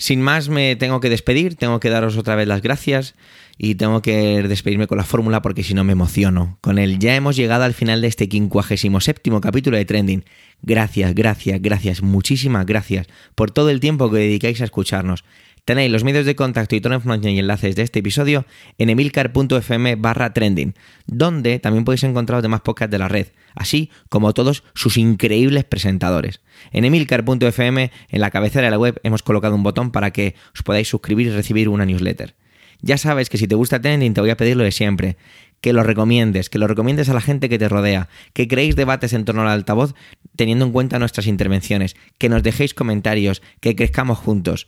Sin más, me tengo que despedir, tengo que daros otra vez las gracias y tengo que despedirme con la fórmula porque si no me emociono. Con él ya hemos llegado al final de este 57 capítulo de Trending. Gracias, gracias, gracias, muchísimas gracias por todo el tiempo que dedicáis a escucharnos. Tenéis los medios de contacto y toda la y enlaces de este episodio en emilcar.fm barra trending, donde también podéis encontrar los demás podcasts de la red, así como todos sus increíbles presentadores. En emilcar.fm, en la cabecera de la web, hemos colocado un botón para que os podáis suscribir y recibir una newsletter. Ya sabes que si te gusta Trending te voy a pedir lo de siempre, que lo recomiendes, que lo recomiendes a la gente que te rodea, que creéis debates en torno al altavoz teniendo en cuenta nuestras intervenciones, que nos dejéis comentarios, que crezcamos juntos.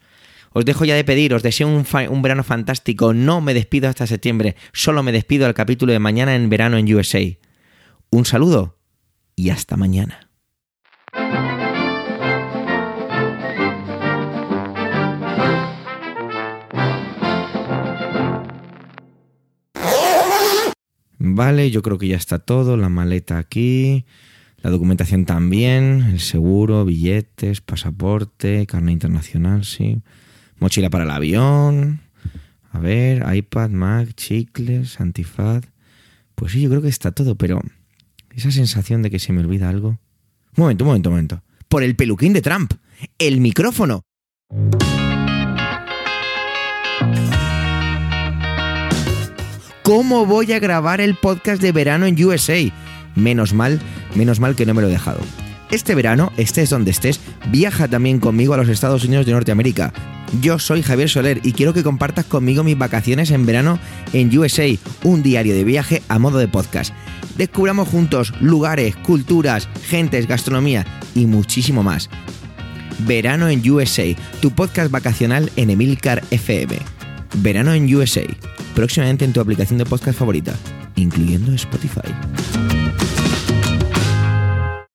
Os dejo ya de pedir, os deseo un, un, verano fantástico. No me despido hasta septiembre, solo me despido al capítulo de mañana en verano en USA. Un saludo y hasta mañana. Vale, yo creo que ya está todo, la maleta aquí, la documentación también, el seguro, billetes, pasaporte, carne internacional, sí mochila para el avión, a ver, iPad, Mac, chicles, antifaz. Pues sí, yo creo que está todo, pero esa sensación de que se me olvida algo. Un momento, un momento, un momento. Por el peluquín de Trump, el micrófono. ¿Cómo voy a grabar el podcast de verano en USA? Menos mal, menos mal que no me lo he dejado. Este verano, estés donde estés, viaja también conmigo a los Estados Unidos de Norteamérica. Yo soy Javier Soler y quiero que compartas conmigo mis vacaciones en verano en USA, un diario de viaje a modo de podcast. Descubramos juntos lugares, culturas, gentes, gastronomía y muchísimo más. Verano en USA, tu podcast vacacional en Emilcar FM. Verano en USA, próximamente en tu aplicación de podcast favorita, incluyendo Spotify.